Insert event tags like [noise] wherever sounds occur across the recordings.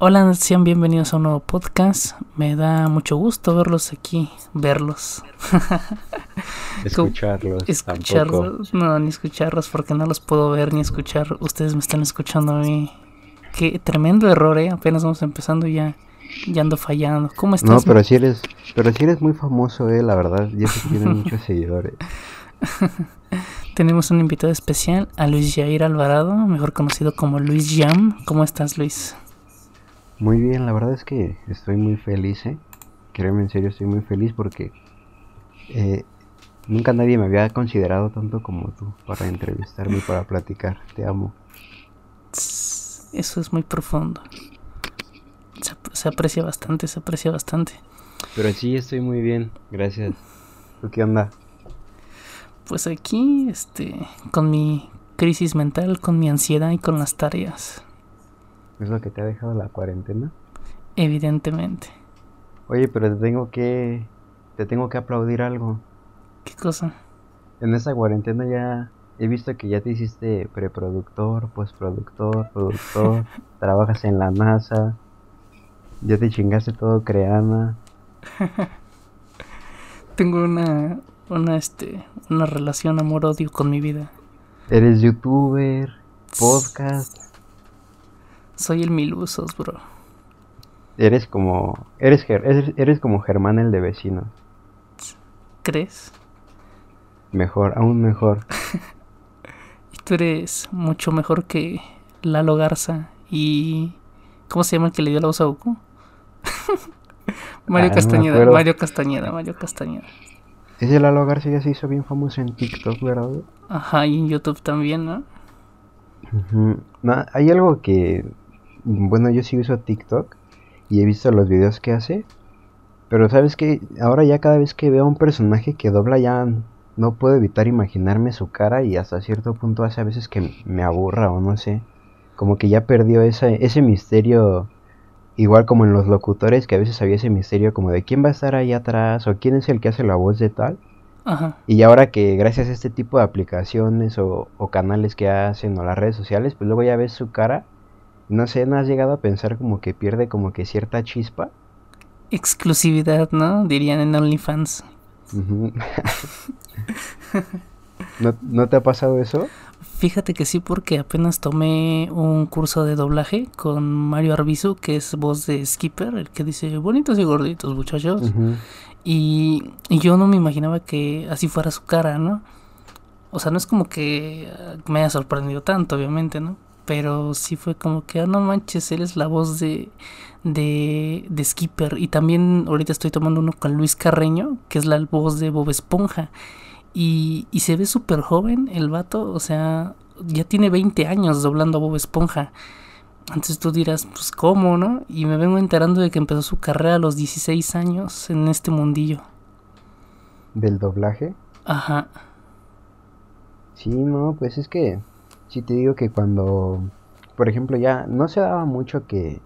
Hola, sean bienvenidos a un nuevo podcast. Me da mucho gusto verlos aquí, verlos. [laughs] escucharlos. Escucharlos, no, ni escucharlos porque no los puedo ver ni escuchar. Ustedes me están escuchando a mí. Qué tremendo error, ¿eh? Apenas vamos empezando y ya, ya ando fallando. ¿Cómo estás? No, pero si eres, pero si eres muy famoso, eh, la verdad. Ya sé que tienes [laughs] muchos seguidores. [laughs] Tenemos un invitado especial, a Luis Jair Alvarado, mejor conocido como Luis Jam. ¿Cómo estás, Luis? Muy bien, la verdad es que estoy muy feliz, ¿eh? Créeme, en serio, estoy muy feliz porque eh, nunca nadie me había considerado tanto como tú para entrevistarme y para platicar. Te amo. Eso es muy profundo. Se, se, aprecia bastante, se aprecia bastante. Pero sí, estoy muy bien, gracias. ¿Tú qué onda? Pues aquí, este, con mi crisis mental, con mi ansiedad y con las tareas. ¿Es lo que te ha dejado la cuarentena? Evidentemente. Oye, pero te tengo que. Te tengo que aplaudir algo. ¿Qué cosa? En esa cuarentena ya. He visto que ya te hiciste preproductor, postproductor, productor. [laughs] trabajas en la NASA. Ya te chingaste todo creana. [laughs] tengo una. Una, este. Una relación amor-odio con mi vida. Eres youtuber, podcast soy el Milusos, bro. Eres como. Eres, eres, como Germán el de vecino. ¿Crees? Mejor, aún mejor. [laughs] y tú eres mucho mejor que Lalo Garza y. ¿Cómo se llama el que le dio la voz a Goku? [laughs] Mario ah, Castañeda, Mario Castañeda, Mario Castañeda. Ese Lalo Garza ya se hizo bien famoso en TikTok, ¿verdad? Ajá, y en YouTube también, ¿no? no hay algo que bueno, yo sí uso TikTok y he visto los videos que hace. Pero sabes que ahora ya cada vez que veo a un personaje que dobla ya no puedo evitar imaginarme su cara y hasta cierto punto hace a veces que me aburra o no sé. Como que ya perdió ese, ese misterio, igual como en los locutores, que a veces había ese misterio como de quién va a estar ahí atrás o quién es el que hace la voz de tal. Y ahora que gracias a este tipo de aplicaciones o, o canales que hacen o las redes sociales, pues luego ya ves su cara no sé, ¿no has llegado a pensar como que pierde como que cierta chispa? Exclusividad, ¿no? Dirían en OnlyFans. [laughs] ¿No, ¿No te ha pasado eso? Fíjate que sí, porque apenas tomé un curso de doblaje con Mario Arbizu, que es voz de Skipper, el que dice bonitos y gorditos, muchachos. y, y, yo no me imaginaba que así fuera su cara, ¿no? O sea, no es como que me haya sorprendido tanto, obviamente, ¿no? Pero sí fue como que, ah, no manches, él es la voz de, de, de Skipper. Y también ahorita estoy tomando uno con Luis Carreño, que es la voz de Bob Esponja. Y, y se ve súper joven el vato, o sea, ya tiene 20 años doblando a Bob Esponja. Entonces tú dirás, pues cómo, ¿no? Y me vengo enterando de que empezó su carrera a los 16 años en este mundillo. ¿Del doblaje? Ajá. Sí, no, pues es que sí te digo que cuando, por ejemplo, ya no se daba mucho que,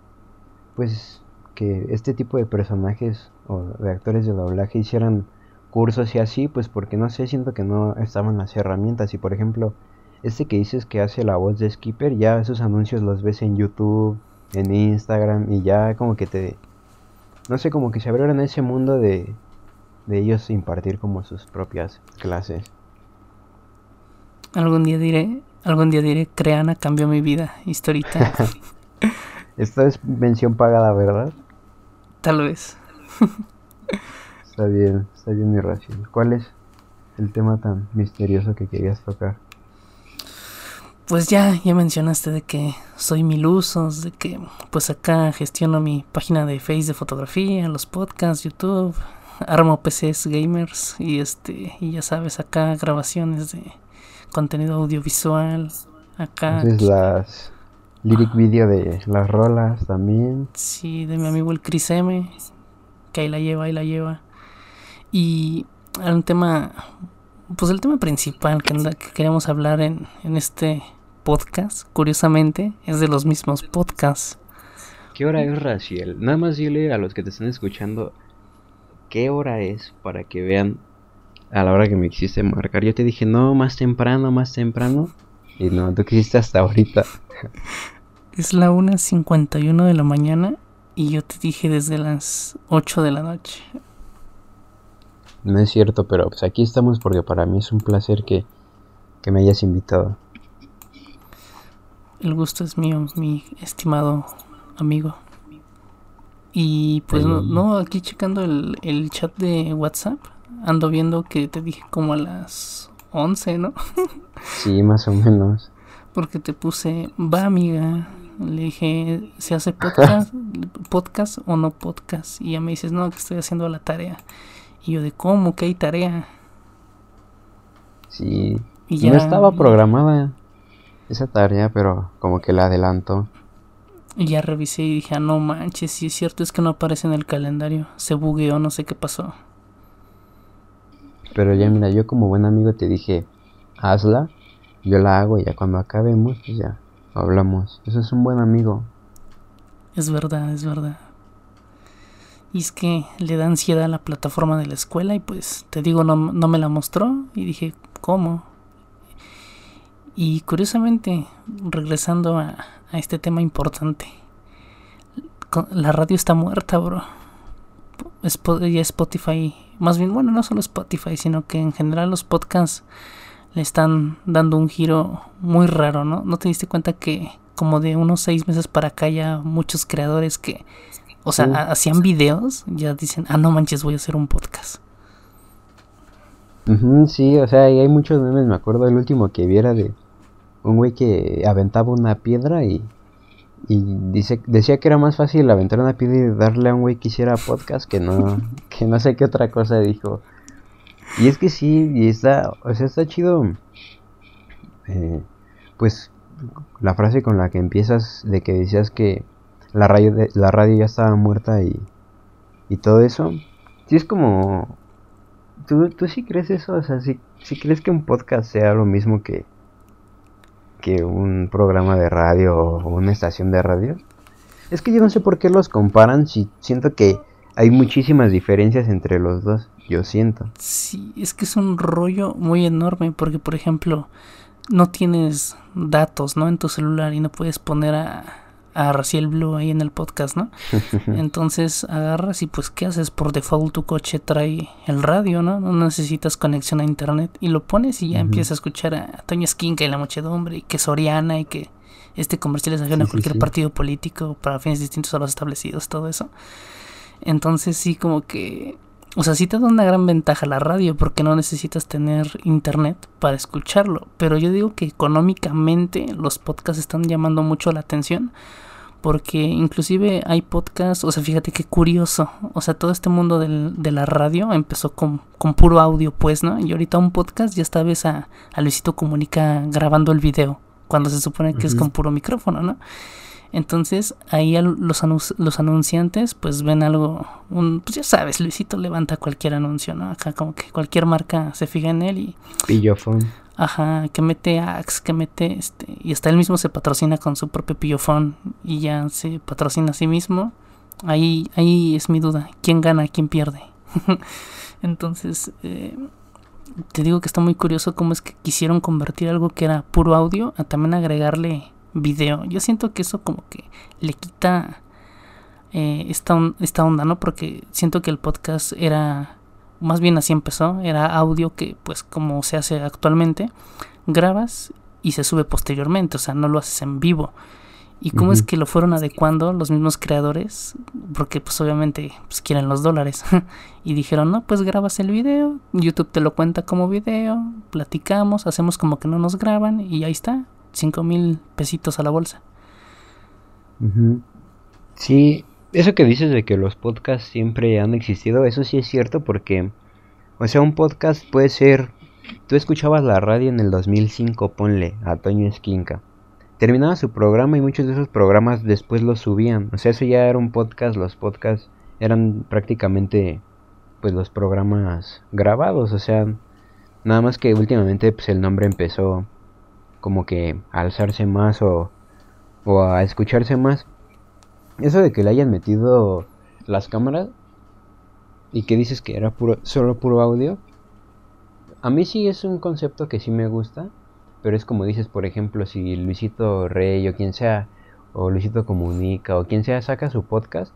pues, que este tipo de personajes o de actores de doblaje hicieran cursos y así, pues porque no sé, siento que no estaban las herramientas. Y por ejemplo, este que dices que hace la voz de Skipper, ya esos anuncios los ves en YouTube, en Instagram y ya como que te... No sé, como que se abrieron ese mundo de, de ellos impartir como sus propias clases. Algún día diré, Algún día diré, Creana cambió mi vida, historita. [laughs] Esta es mención pagada, ¿verdad? Tal vez. está bien, está bien mi ración. ¿Cuál es el tema tan misterioso que querías tocar? Pues ya, ya mencionaste de que soy mil usos, de que pues acá gestiono mi página de Face de fotografía, los podcasts, YouTube, armo PCs gamers y este, y ya sabes, acá grabaciones de contenido audiovisual acá. Entonces las lyric video de las rolas también. Sí, de mi amigo el Chris M, que ahí la lleva, ahí la lleva. Y un tema, pues el tema principal que, que queremos hablar en, en este podcast, curiosamente, es de los mismos podcasts. ¿Qué hora es, Raciel? Nada más dile a los que te están escuchando qué hora es para que vean a la hora que me quisiste marcar. Yo te dije, no, más temprano, más temprano. Y no, tú quisiste hasta ahorita. [laughs] Es la 1.51 de la mañana y yo te dije desde las 8 de la noche. No es cierto, pero pues aquí estamos porque para mí es un placer que, me hayas invitado. El gusto es mío, mi estimado amigo. Y pues no, aquí checando el, el chat de WhatsApp, ando viendo que te dije como a las 11, ¿no? [laughs] sí, más o menos. Porque te puse, va amiga, le dije, ¿se hace podcast, [laughs] podcast o no podcast? Y ya me dices, no, que estoy haciendo la tarea. Y yo de, ¿cómo? ¿Que hay tarea? Sí. Y ya, no estaba programada esa tarea, pero como que la adelanto. Y ya revisé y dije, ah, no manches, si es cierto, es que no aparece en el calendario. Se bugueó, no sé qué pasó. Pero ya mira, yo como buen amigo te dije, hazla, yo la hago y ya cuando acabemos, pues ya hablamos. Eso es un buen amigo. Es verdad, es verdad. Y es que le da ansiedad a la plataforma de la escuela y pues te digo, no, no me la mostró y dije, ¿cómo? Y curiosamente, regresando a, a este tema importante, la radio está muerta, bro. Ya Spotify, más bien, bueno, no solo Spotify, sino que en general los podcasts le están dando un giro muy raro, ¿no? ¿No te diste cuenta que como de unos seis meses para acá ya muchos creadores que, o sea, hacían videos, ya dicen, ah, no manches, voy a hacer un podcast? sí, o sea, y hay muchos memes, me acuerdo el último que viera de un güey que aventaba una piedra y, y dice, decía que era más fácil aventar una piedra y darle a un güey que hiciera podcast que no, [laughs] que no sé qué otra cosa dijo. Y es que sí, y está, o sea, está chido. Eh, pues la frase con la que empiezas de que decías que la radio, de, la radio ya estaba muerta y, y todo eso. Sí es como... ¿Tú, ¿Tú sí crees eso? O sea, ¿sí, crees que un podcast sea lo mismo que, que un programa de radio o una estación de radio? Es que yo no sé por qué los comparan si siento que hay muchísimas diferencias entre los dos, yo siento. Sí, es que es un rollo muy enorme porque, por ejemplo, no tienes datos, ¿no? En tu celular y no puedes poner a, a Raciel Blue ahí en el podcast, ¿no? [laughs] Entonces agarras y pues ¿qué haces? Por default tu coche trae el radio, ¿no? No necesitas conexión a internet y lo pones y ya empiezas a escuchar a Toño Esquinca y la muchedumbre y que Soriana y que este comercial es ajeno a cualquier partido político para fines distintos a los establecidos, todo eso. Entonces sí como que... O sea, sí te da una gran ventaja la radio porque no necesitas tener internet para escucharlo. Pero yo digo que económicamente los podcasts están llamando mucho la atención. Porque inclusive hay podcasts, o sea, fíjate qué curioso. O sea, todo este mundo del, de la radio empezó con, con, puro audio, pues, ¿no? Y ahorita un podcast ya está ves a, a Luisito Comunica grabando el video. Cuando se supone que es con puro micrófono, ¿no? Entonces ahí los, los anunciantes pues ven algo, un, pues ya sabes, Luisito levanta cualquier anuncio, ¿no? Acá como que cualquier marca se fija en él y... Pillofón. Ajá, que mete Axe, que mete este... Y hasta él mismo se patrocina con su propio pillofón y ya se patrocina a sí mismo. Ahí, ahí es mi duda, ¿quién gana, quién pierde? [laughs] Entonces... Eh, te digo que está muy curioso cómo es que quisieron convertir algo que era puro audio a también agregarle video. Yo siento que eso como que le quita eh, esta, esta onda, ¿no? Porque siento que el podcast era, más bien así empezó, era audio que pues como se hace actualmente, grabas y se sube posteriormente, o sea, no lo haces en vivo. ¿Y cómo es que lo fueron adecuando los mismos creadores? Porque pues obviamente pues, quieren los dólares. [laughs] y dijeron, no, pues grabas el video, YouTube te lo cuenta como video, platicamos, hacemos como que no nos graban y ahí está. 5 mil pesitos a la bolsa. Sí, eso que dices de que los podcasts siempre han existido, eso sí es cierto porque, o sea, un podcast puede ser, tú escuchabas la radio en el 2005, ponle, a Toño Esquinca. Terminaba su programa y muchos de esos programas después los subían. O sea, eso ya era un podcast, los podcasts eran prácticamente pues los programas grabados, o sea, nada más que últimamente pues el nombre empezó como que alzarse más o, o a escucharse más. Eso de que le hayan metido las cámaras y que dices que era puro, solo puro audio, a mí sí es un concepto que sí me gusta, pero es como dices, por ejemplo, si Luisito Rey o quien sea o Luisito Comunica o quien sea saca su podcast,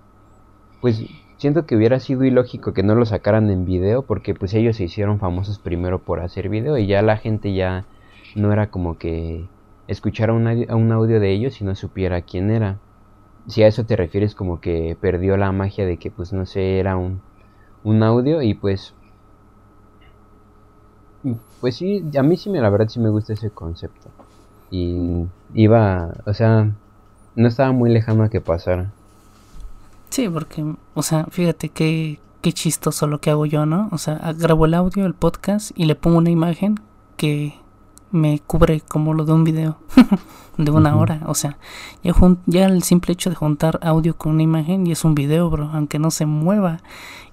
pues siento que hubiera sido ilógico que no lo sacaran en video porque pues ellos se hicieron famosos primero por hacer video y ya la gente ya no era como que escuchara un, un audio de ellos y no supiera quién era. Si a eso te refieres como que perdió la magia de que pues no sé, era un, un audio y pues pues sí, a mí sí me la verdad sí me gusta ese concepto. Y iba, o sea, no estaba muy lejano a que pasara. Sí, porque, o sea, fíjate qué, qué chistoso lo que hago yo, ¿no? O sea, grabo el audio, el podcast y le pongo una imagen que me cubre como lo de un video [laughs] de una hora. O sea, ya, ya el simple hecho de juntar audio con una imagen y es un video, bro, aunque no se mueva.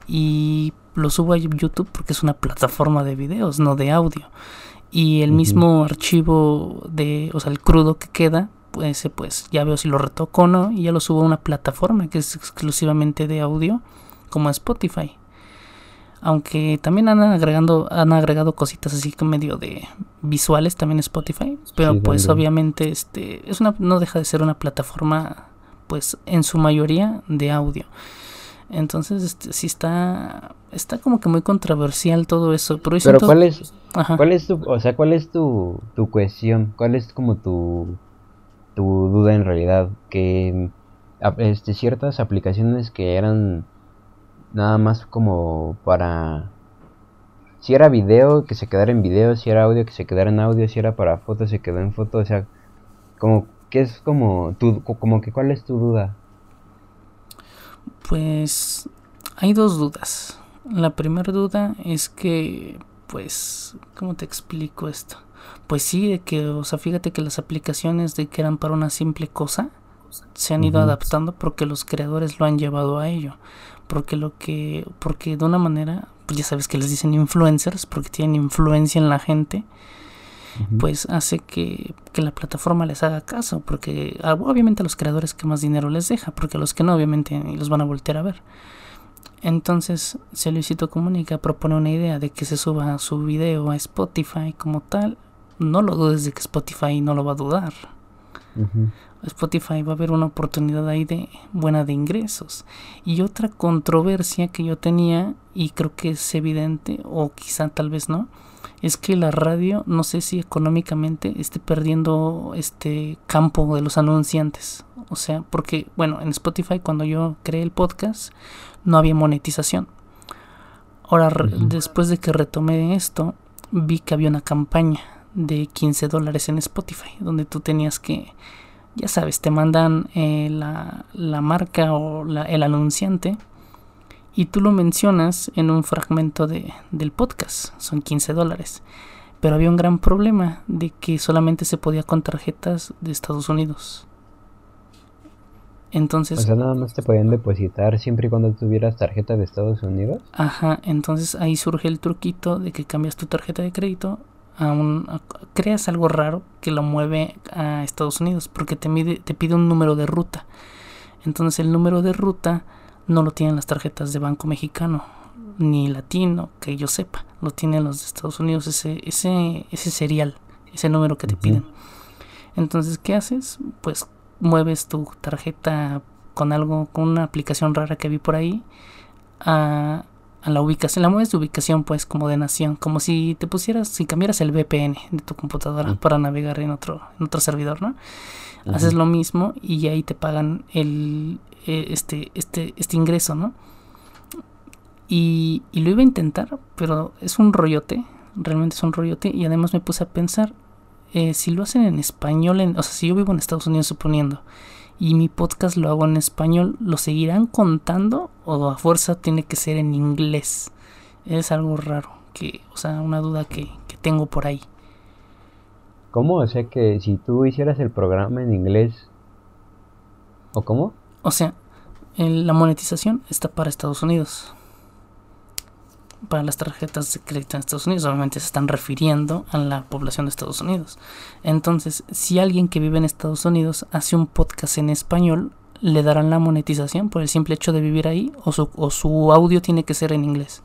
Y lo subo a YouTube porque es una plataforma de videos, no de audio. Y el mismo archivo de, o sea, el crudo que queda, pues, pues ya veo si lo retoco o no y ya lo subo a una plataforma que es exclusivamente de audio, como Spotify. Aunque también han agregando, han agregado cositas así que medio de visuales también Spotify. Pero pues obviamente este es una, no deja de ser una plataforma pues en su mayoría de audio. Entonces este, sí está está como que muy controversial todo eso. Pero, pero ¿cuál es cuál es tu o sea cuál es tu, tu cuestión? ¿Cuál es como tu tu duda en realidad? Que este, ciertas aplicaciones que eran nada más como para si era video que se quedara en video, si era audio que se quedara en audio, si era para foto se quedó en foto, o sea, como que es como tu como que cuál es tu duda? Pues hay dos dudas. La primera duda es que pues ¿cómo te explico esto? Pues sí, de que, o sea, fíjate que las aplicaciones de que eran para una simple cosa se han ido adaptando porque los creadores lo han llevado a ello porque lo que porque de una manera pues ya sabes que les dicen influencers porque tienen influencia en la gente pues hace que, que, la plataforma les haga caso porque ah, obviamente a los creadores que más dinero les deja porque a los que no obviamente los van a voltear a ver. Entonces si Luisito Comunica propone una idea de que se suba su video a Spotify como tal. No lo dudes de que Spotify no lo va a dudar Spotify va a haber una oportunidad ahí de buena de ingresos. Y otra controversia que yo tenía, y creo que es evidente, o quizá tal vez no, es que la radio, no sé si económicamente esté perdiendo este campo de los anunciantes. O sea, porque, bueno, en Spotify cuando yo creé el podcast no había monetización. Ahora, después de que retomé esto, vi que había una campaña de 15 dólares en Spotify, donde tú tenías que ya sabes, te mandan eh, la, la, marca o el anunciante y tú lo mencionas en un fragmento de, del podcast, son 15 dólares. Pero había un gran problema de que solamente se podía con tarjetas de Estados Unidos. Entonces... O sea, nada más te podían depositar siempre y cuando tuvieras tarjeta de Estados Unidos. Ajá, entonces ahí surge el truquito de que cambias tu tarjeta de crédito a un, creas algo raro que lo mueve a Estados Unidos porque te, mide, te pide un número de ruta. Entonces el número de ruta no lo tienen las tarjetas de Banco Mexicano ni latino que yo sepa, lo tienen los de Estados Unidos ese ese ese serial, ese número que te piden. Entonces, ¿qué haces? Pues mueves tu tarjeta con algo con una aplicación rara que vi por ahí a a la ubicación, la mueves de ubicación pues como de nación, como si te pusieras, si cambiaras el VPN de tu computadora para navegar en otro, en otro servidor, ¿no? Haces lo mismo y ahí te pagan el eh, este, este, este ingreso, ¿no? Y, y, lo iba a intentar, pero es un rollote, realmente es un rollote, y además me puse a pensar, eh, si lo hacen en español, en, o sea, si yo vivo en Estados Unidos suponiendo, y mi podcast lo hago en español, ¿lo seguirán contando o a fuerza tiene que ser en inglés? Es algo raro, que, o sea, una duda que, que tengo por ahí. ¿Cómo? O sea que si tú hicieras el programa en inglés, ¿o cómo? O sea, la monetización está para Estados Unidos para las tarjetas de crédito en Estados Unidos. Obviamente se están refiriendo a la población de Estados Unidos. Entonces, si alguien que vive en Estados Unidos hace un podcast en español, ¿le darán la monetización por el simple hecho de vivir ahí? ¿O su, o su audio tiene que ser en inglés?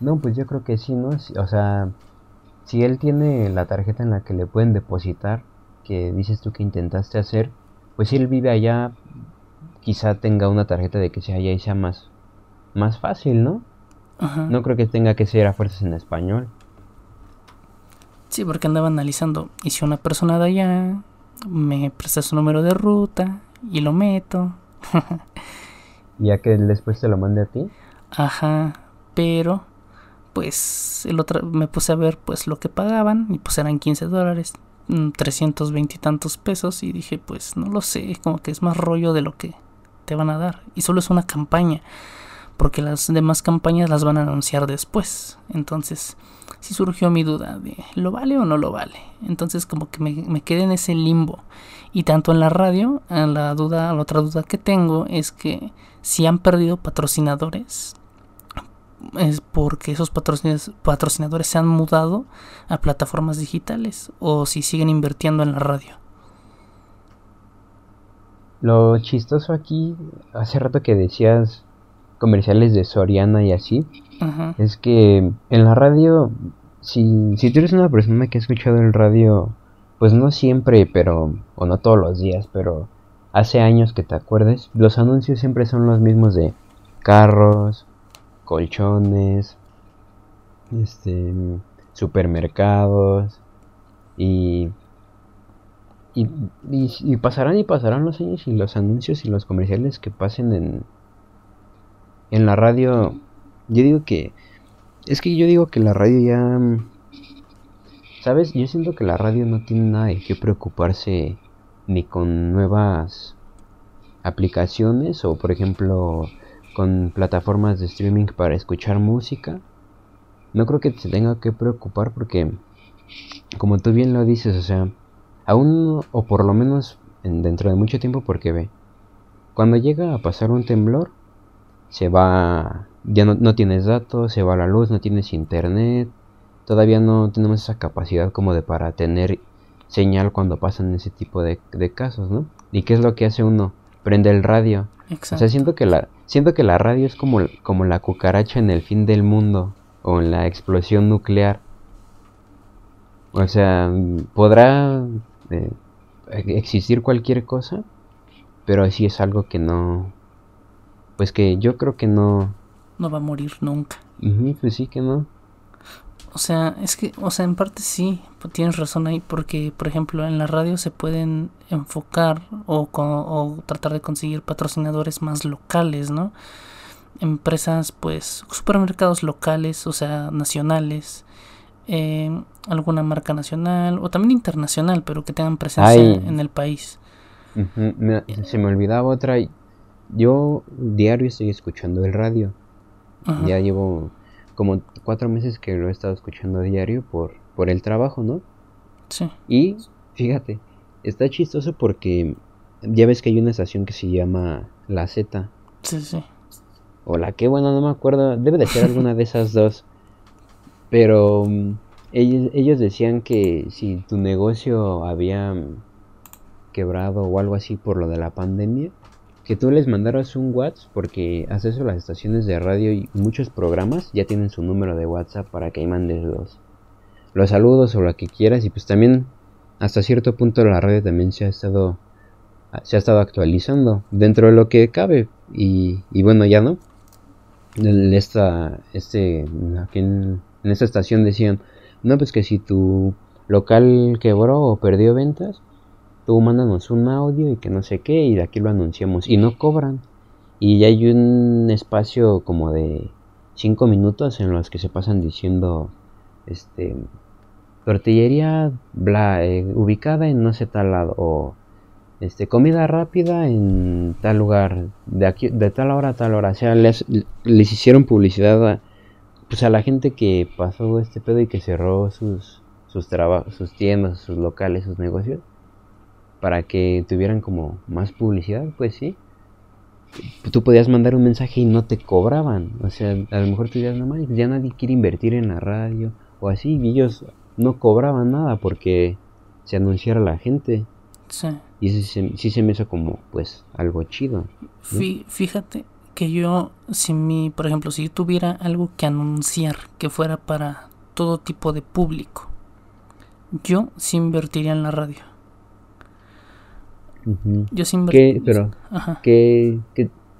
No, pues yo creo que sí, ¿no? O sea, si él tiene la tarjeta en la que le pueden depositar, que dices tú que intentaste hacer, pues si él vive allá, quizá tenga una tarjeta de que sea allá y sea más, más fácil, ¿no? Ajá. No creo que tenga que ser a fuerzas en español. Sí, porque andaba analizando. Y si una persona de allá me presta su número de ruta y lo meto. [laughs] ¿Ya que después te lo mande a ti? Ajá, pero pues el otro me puse a ver pues lo que pagaban y pues eran 15 dólares, 320 mm, y tantos pesos y dije pues no lo sé, como que es más rollo de lo que te van a dar y solo es una campaña porque las demás campañas las van a anunciar después entonces sí surgió mi duda de ¿lo vale o no lo vale? entonces como que me, quedé en ese limbo y tanto en la radio, la duda, la otra duda que tengo es que si han perdido patrocinadores es porque esos patrocinadores se han mudado a plataformas digitales o si siguen invirtiendo en la radio. Lo chistoso aquí, hace rato que decías comerciales de Soriana y así, es que en la radio, si, si tú eres una persona que ha escuchado el radio, pues no siempre, pero, o no todos los días, pero hace años que te acuerdes, los anuncios siempre son los mismos de carros, colchones, este, supermercados y y, y, pasarán y pasarán los años y los anuncios y los comerciales que pasen en, en la radio. Yo digo que. Es que yo digo que la radio ya. ¿Sabes? Yo siento que la radio no tiene nada de qué preocuparse ni con nuevas aplicaciones o, por ejemplo, con plataformas de streaming para escuchar música. No creo que se tenga que preocupar porque, como tú bien lo dices, o sea, aún o por lo menos dentro de mucho tiempo porque ve, cuando llega a pasar un temblor, se va, ya no, tienes datos, se va la luz, no tienes internet, todavía no tenemos esa capacidad como de para tener señal cuando pasan ese tipo de, de casos, ¿no? ¿Y qué es lo que hace uno? Prende el radio o sea, siento que la, siento que la radio es como, como la cucaracha en el fin del mundo o en la explosión nuclear. O sea, podrá eh, existir cualquier cosa, pero así es algo que no, pues que yo creo que no. No va a morir nunca. pues sí que no. O sea, es que, o sea, en parte sí, tienes razón ahí, porque, por ejemplo, en la radio se pueden enfocar o, o tratar de conseguir patrocinadores más locales, ¿no? Empresas, pues, supermercados locales, o sea, nacionales, eh, alguna marca nacional o también internacional, pero que tengan presencia en el país. se me olvidaba otra. Yo diario estoy escuchando el radio. Ya llevo como cuatro meses que lo he estado escuchando diario por, por el trabajo, ¿no? Sí. Y fíjate, está chistoso porque ya ves que hay una estación que se llama La Z. Sí, sí. O la que, bueno, no me acuerdo. Debe de ser alguna de esas dos. Pero mm, ellos, ellos decían que si tu negocio había quebrado o algo así por lo de la pandemia, que tú les mandaras un WhatsApp, porque hace eso las estaciones de radio y muchos programas ya tienen su número de WhatsApp para que ahí mandes los, los saludos o lo que quieras. Y pues también hasta cierto punto la radio también se ha estado se ha estado actualizando dentro de lo que cabe. Y, y bueno, ya no. En esta, este, aquí en, en esta estación decían, no, pues que si tu local quebró o perdió ventas, tú mándanos un audio y que no sé qué y de aquí lo anunciamos. Y no cobran. Y ya hay un espacio como de 5 minutos en los que se pasan diciendo, este, tortillería bla, eh, ubicada en no sé tal lado o este comida rápida en tal lugar de aquí de tal hora a tal hora o sea les, hicieron publicidad a, pues a la gente que pasó este pedo y que cerró sus sus trabajos sus tiendas sus locales sus negocios para que tuvieran como más publicidad, pues sí. Tú podías mandar un mensaje y no te cobraban. O sea, a lo mejor tú dirías, no mames, ya nadie quiere invertir en la radio o así. Y ellos no cobraban nada porque se anunciara la gente. Sí. Y sí, se me hizo como, pues, algo chido. Fíjate que yo, si mi, por ejemplo, si yo tuviera algo que anunciar que fuera para todo tipo de público, yo sí invertiría en la radio Yo siempre... ¿Qué, pero, ¿qué,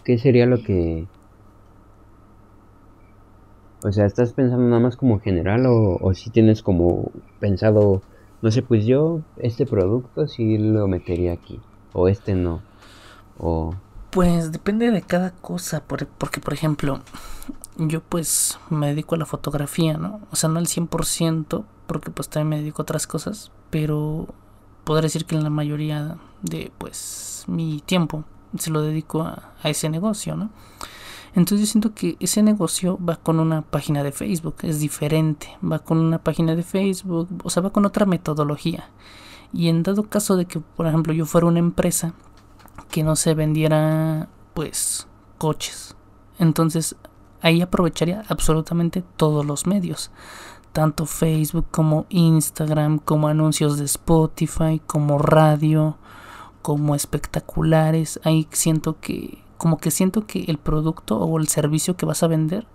qué, sería lo que... O sea, ¿estás pensando nada más como general o, o si tienes como pensado, no sé, pues yo este producto sí lo metería aquí o este no? O... Pues depende de cada cosa, porque por ejemplo, yo pues me dedico a la fotografía, ¿no? O sea, no al 100%, porque pues también me dedico a otras cosas, pero podría decir que en la mayoría de pues mi tiempo se lo dedico a, ese negocio, ¿no? Entonces yo siento que ese negocio va con una página de Facebook, es diferente, va con una página de Facebook, o sea, va con otra metodología. Y en dado caso de que, por ejemplo, yo fuera una empresa que no se vendiera, pues, coches, entonces ahí aprovecharía absolutamente todos los medios tanto Facebook como Instagram, como anuncios de Spotify, como radio, como espectaculares. Ahí siento que, como que siento que el producto o el servicio que vas a vender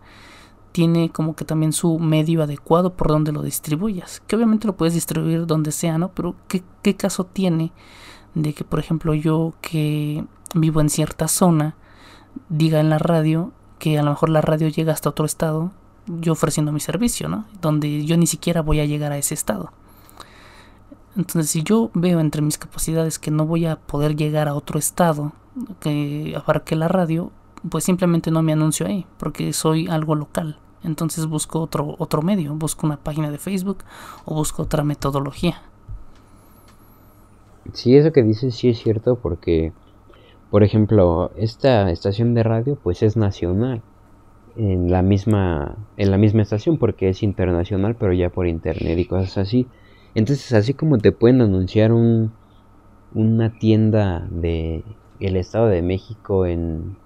tiene como que también su medio adecuado por donde lo distribuyas. Que obviamente lo puedes distribuir donde sea, ¿no? Pero ¿qué, qué caso tiene de que, por ejemplo, yo que vivo en cierta zona, diga en la radio que a lo mejor la radio llega hasta otro estado yo ofreciendo mi servicio, ¿no? Donde yo ni siquiera voy a llegar a ese estado. Entonces, si yo veo entre mis capacidades que no voy a poder llegar a otro estado que abarque la radio, pues simplemente no me anuncio ahí, porque soy algo local. Entonces busco otro, otro medio, busco una página de Facebook o busco otra metodología. Sí, eso que dices sí es cierto porque, por ejemplo, esta estación de radio pues es nacional en la misma en la misma estación porque es internacional pero ya por internet y cosas así entonces así como te pueden anunciar un una tienda de el estado de México en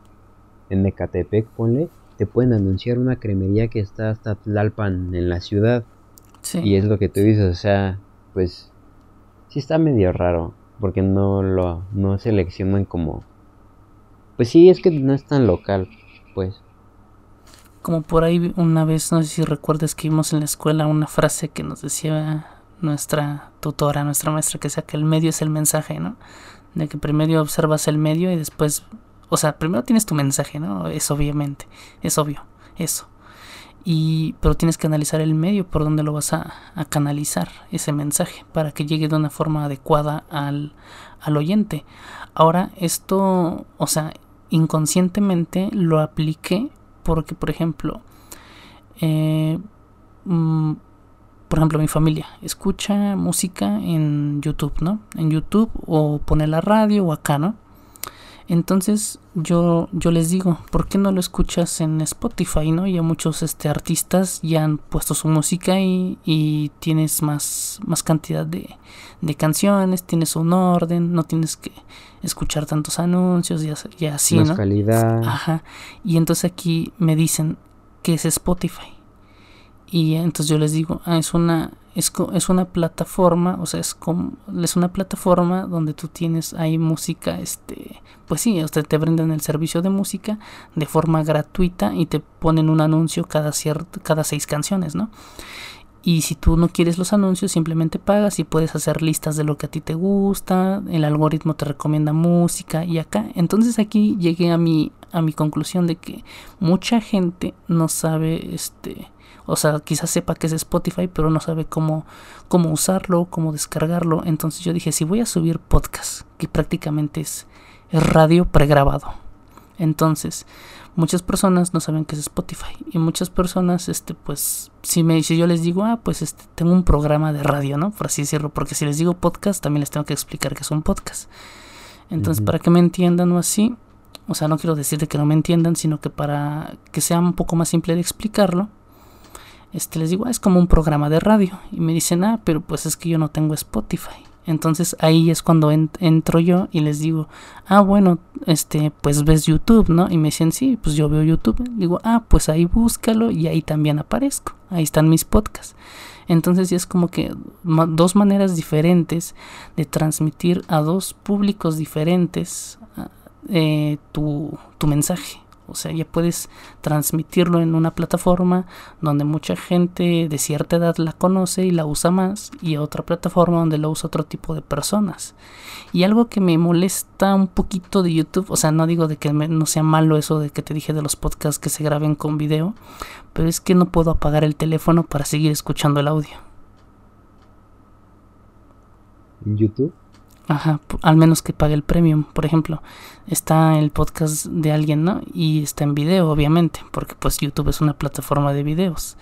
en Mecatepec ponle te pueden anunciar una cremería que está hasta Tlalpan en la ciudad. Y es lo que tú dices o sea pues sí está medio raro porque no lo no seleccionan como pues sí es que no es tan local pues. Como por ahí una vez, no sé si recuerdas que vimos en la escuela una frase que nos decía nuestra tutora, nuestra maestra, que sea que el medio es el mensaje, ¿no? De que primero observas el medio y después, o sea, primero tienes tu mensaje, ¿no? Es obviamente, es obvio, eso. Y, pero tienes que analizar el medio por donde lo vas a, canalizar ese mensaje para que llegue de una forma adecuada al, al oyente. Ahora, esto, o sea, inconscientemente lo apliqué porque, por ejemplo, eh, mm, por ejemplo, mi familia escucha música en YouTube, ¿no? En YouTube o pone la radio o acá, ¿no? Entonces yo, yo les digo, ¿por qué no lo escuchas en Spotify, no? Ya muchos este, artistas ya han puesto su música y, y tienes más, más cantidad de, de, canciones, tienes un orden, no tienes que escuchar tantos anuncios y, y así, más calidad. Ajá. Y entonces aquí me dicen que es Spotify. Y entonces yo les digo, ah, es una es, es una plataforma, o sea, es como es una plataforma donde tú tienes ahí música, este, pues sí, usted te brindan el servicio de música de forma gratuita y te ponen un anuncio cada cierto, cada seis canciones, ¿no? Y si tú no quieres los anuncios, simplemente pagas y puedes hacer listas de lo que a ti te gusta, el algoritmo te recomienda música y acá. Entonces aquí llegué a mi, a mi conclusión de que mucha gente no sabe este o sea, quizás sepa que es Spotify, pero no sabe cómo, cómo usarlo, cómo descargarlo. Entonces yo dije, si voy a subir podcast, que prácticamente es, radio pregrabado. Entonces, muchas personas no saben qué es Spotify. Y muchas personas, este, pues, si me si yo les digo, ah, pues este, tengo un programa de radio, ¿no? Por así decirlo. Porque si les digo podcast, también les tengo que explicar que es un podcast. Entonces, para que me entiendan o así, o sea, no quiero decir de que no me entiendan, sino que para que sea un poco más simple de explicarlo, este, les digo, ah, es como un programa de radio. Y me dicen, ah, pero pues es que yo no tengo Spotify. Entonces ahí es cuando entro yo y les digo, ah, bueno, este, pues ves YouTube, ¿no? Y me dicen, sí, pues yo veo YouTube. Digo, ah, pues ahí búscalo y ahí también aparezco. Ahí están mis podcasts. Entonces ya es como que dos maneras diferentes de transmitir a dos públicos diferentes ah, eh, tu, tu mensaje O sea, ya puedes transmitirlo en una plataforma donde mucha gente de cierta edad la conoce y la usa más y otra plataforma donde lo usa otro tipo de personas. Y algo que me molesta un poquito de YouTube, o sea, no digo de que no sea malo eso de que te dije de los podcasts que se graben con video, pero es que no puedo apagar el teléfono para seguir escuchando el audio. ¿En YouTube? Ajá, al menos que pague el premium, por ejemplo. Está el podcast de alguien, ¿no? Y está en video, obviamente, porque pues YouTube es una plataforma de videos.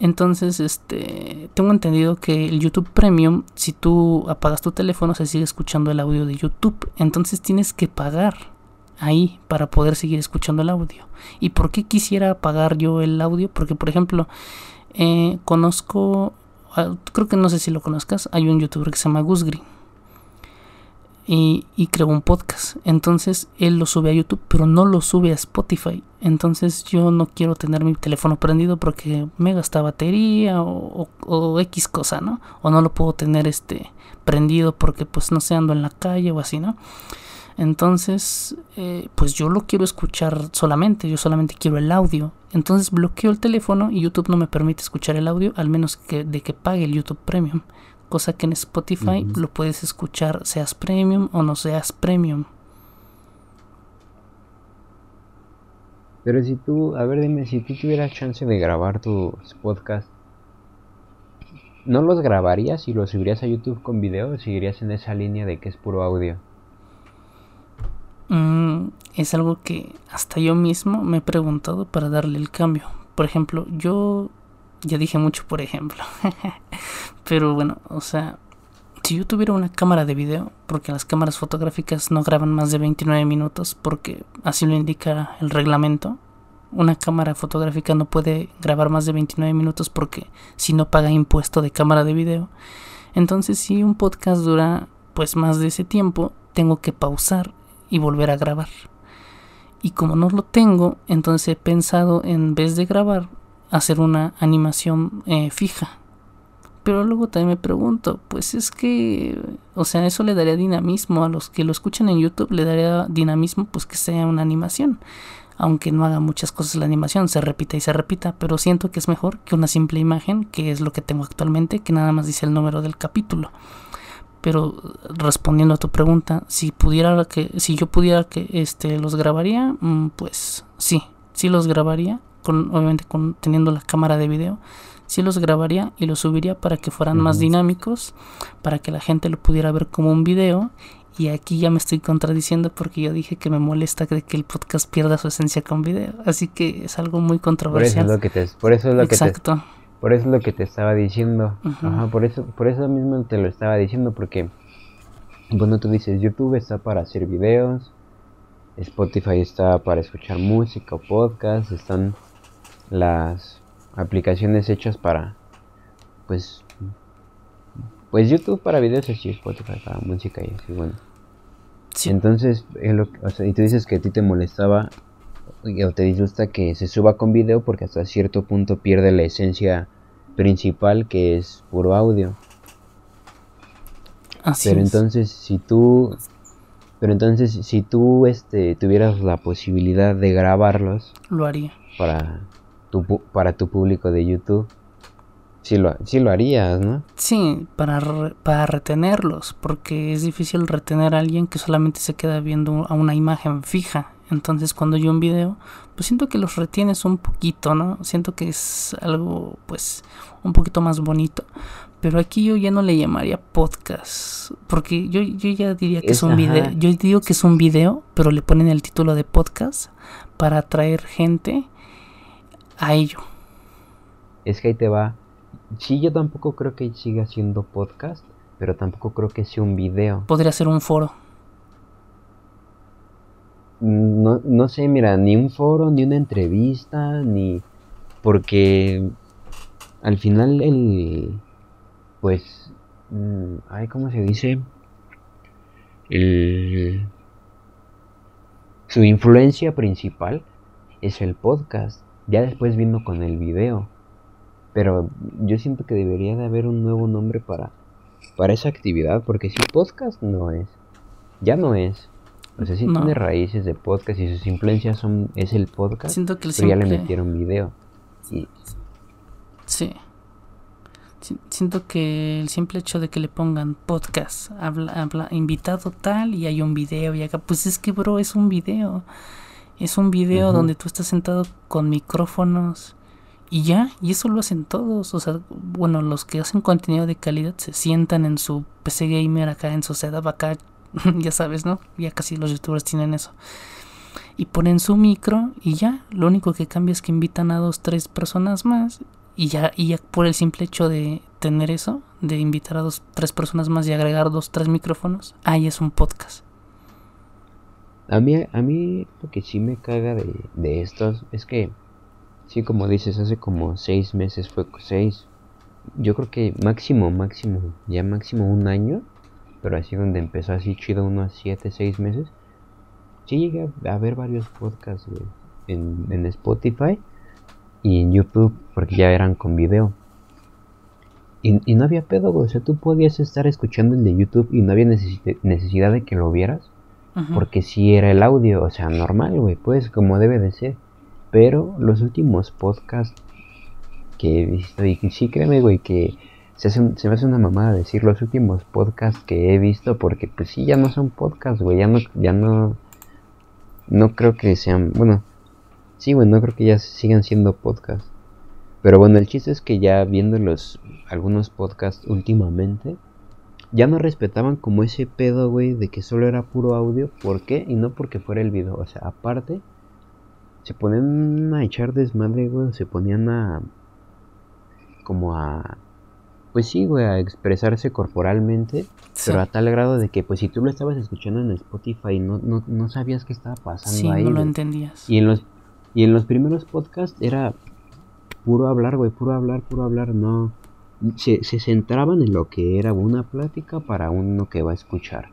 Entonces, este, tengo entendido que el YouTube Premium, si tú apagas tu teléfono, se sigue escuchando el audio de YouTube. Entonces tienes que pagar ahí para poder seguir escuchando el audio. ¿Y por qué quisiera pagar yo el audio? Porque, por ejemplo, eh, conozco, ah, creo que no sé si lo conozcas, hay un youtuber que se llama Gus Green y, creó un podcast. Entonces él lo sube a YouTube, pero no lo sube a Spotify. Entonces yo no quiero tener mi teléfono prendido porque me gasta batería o, X cosa, ¿no? O no lo puedo tener este prendido porque pues no sé, ando en la calle o así, ¿no? Entonces, eh, pues yo lo quiero escuchar solamente, yo solamente quiero el audio. Entonces bloqueo el teléfono y YouTube no me permite escuchar el audio, al menos que de que pague el YouTube Premium cosa que en Spotify lo puedes escuchar seas premium o no seas premium. Pero si tú, a ver, dime, si tú tuvieras chance de grabar tus podcasts, ¿no los grabarías y los subirías a YouTube con video o seguirías en esa línea de que es puro audio? Mm, es algo que hasta yo mismo me he preguntado para darle el cambio. Por ejemplo, yo ya dije mucho, por ejemplo. [laughs] Pero bueno, o sea, si yo tuviera una cámara de video, porque las cámaras fotográficas no graban más de 29 minutos, porque así lo indica el reglamento. Una cámara fotográfica no puede grabar más de 29 minutos porque si no paga impuesto de cámara de video. Entonces, si un podcast dura pues más de ese tiempo, tengo que pausar y volver a grabar. Y como no lo tengo, entonces he pensado en vez de grabar, hacer una animación eh, fija. Pero luego también me pregunto, pues es que, o sea, eso le daría dinamismo a los que lo escuchan en YouTube, le daría dinamismo pues que sea una animación. Aunque no haga muchas cosas la animación, se repita y se repita, pero siento que es mejor que una simple imagen, que es lo que tengo actualmente, que nada más dice el número del capítulo. Pero respondiendo a tu pregunta, si pudiera que, si yo pudiera que este los grabaría, mm, pues sí, sí los grabaría obviamente con, teniendo la cámara de video, sí los grabaría y los subiría para que fueran más dinámicos, para que la gente lo pudiera ver como un video. Y aquí ya me estoy contradiciendo porque yo dije que me molesta que el podcast pierda su esencia con video. Así que es algo muy controversial. Por eso es lo que te, por eso es lo Exacto. Que te, por eso es lo que te estaba diciendo. por eso, por eso mismo te lo estaba diciendo porque bueno tú dices YouTube está para hacer videos, Spotify está para escuchar música o podcast, están las aplicaciones hechas para pues pues YouTube para videos y Spotify para música y así bueno. Entonces y tú dices que a ti te molestaba o te disgusta que se suba con video porque hasta cierto punto pierde la esencia principal que es puro audio. Así pero entonces si tú pero entonces si tú este tuvieras la posibilidad de grabarlos lo haría. para para tu público de YouTube. Sí lo, sí lo harías, ¿no? Sí, para, para retenerlos, porque es difícil retener a alguien que solamente se queda viendo a una imagen fija. Entonces cuando yo un video, pues siento que los retienes un poquito, ¿no? Siento que es algo, pues, un poquito más bonito. Pero aquí yo ya no le llamaría podcast, porque yo, yo ya diría que es, un video. Yo digo que es un video, pero le ponen el título de podcast para atraer gente a ello. Es que ahí te va. Sí, yo tampoco creo que siga siendo podcast, pero tampoco creo que sea un video. Podría ser un foro. No, no sé, mira, ni un foro, ni una entrevista, ni... Porque al final el... Pues... Mm, ay, ¿cómo se dice? El... Su influencia principal es el podcast. Ya después vino con el video. Pero yo siento que debería de haber un nuevo nombre para, para esa actividad, porque si podcast no es, ya no es. O sea, sí tiene raíces de podcast y sus influencias son es el podcast, Siento que el pero ya le metieron video. Y... Sí. Siento que el simple hecho de que le pongan podcast, habla, habla, invitado tal y hay un video y acá, pues es que bro, es un video. Es un video donde tú estás sentado con micrófonos y ya, y eso lo hacen todos. O sea, bueno, los que hacen contenido de calidad se sientan en su PC gamer acá, en su setup acá, [laughs] ya sabes, ¿no? Ya casi los youtubers tienen eso. Y ponen su micro y ya, lo único que cambia es que invitan a dos, tres personas más y ya, y ya por el simple hecho de tener eso, de invitar a dos, tres personas más y agregar dos, tres micrófonos, ahí es un podcast. A mí, a mí lo que sí me caga de, de estos es que, sí, como dices, hace como seis meses fue seis, yo creo que máximo, máximo, ya máximo un año, pero así donde empezó así chido unos siete, seis meses, sí llegué a, ver varios podcasts en, en Spotify y en YouTube, porque ya eran con video. Y, y no había pedo, o sea, tú podías estar escuchando el de YouTube y no había necesidad de que lo vieras porque si era el audio, o sea, normal, güey, pues como debe de ser. Pero los últimos podcasts que he visto, y sí créeme, güey, que se, se me hace una mamada decir los últimos podcasts que he visto, porque pues sí, ya no son podcasts, güey, ya no, ya no, no creo que sean, bueno, sí, güey, no creo que ya sigan siendo podcasts. Pero bueno, el chiste es que ya viendo los algunos podcasts últimamente, ya no respetaban como ese pedo, güey, de que solo era puro audio. ¿Por qué? Y no porque fuera el video. O sea, aparte, se ponían a echar desmadre, güey. Se ponían a. Como a. Pues sí, güey, a expresarse corporalmente. Pero a tal grado de que, pues, si tú lo estabas escuchando en Spotify, no, no, no sabías qué estaba pasando ahí. no lo entendías. Y en los, y en los primeros podcasts era puro hablar, güey, puro hablar, puro hablar. No se, centraban en lo que era una plática para uno que va a escuchar.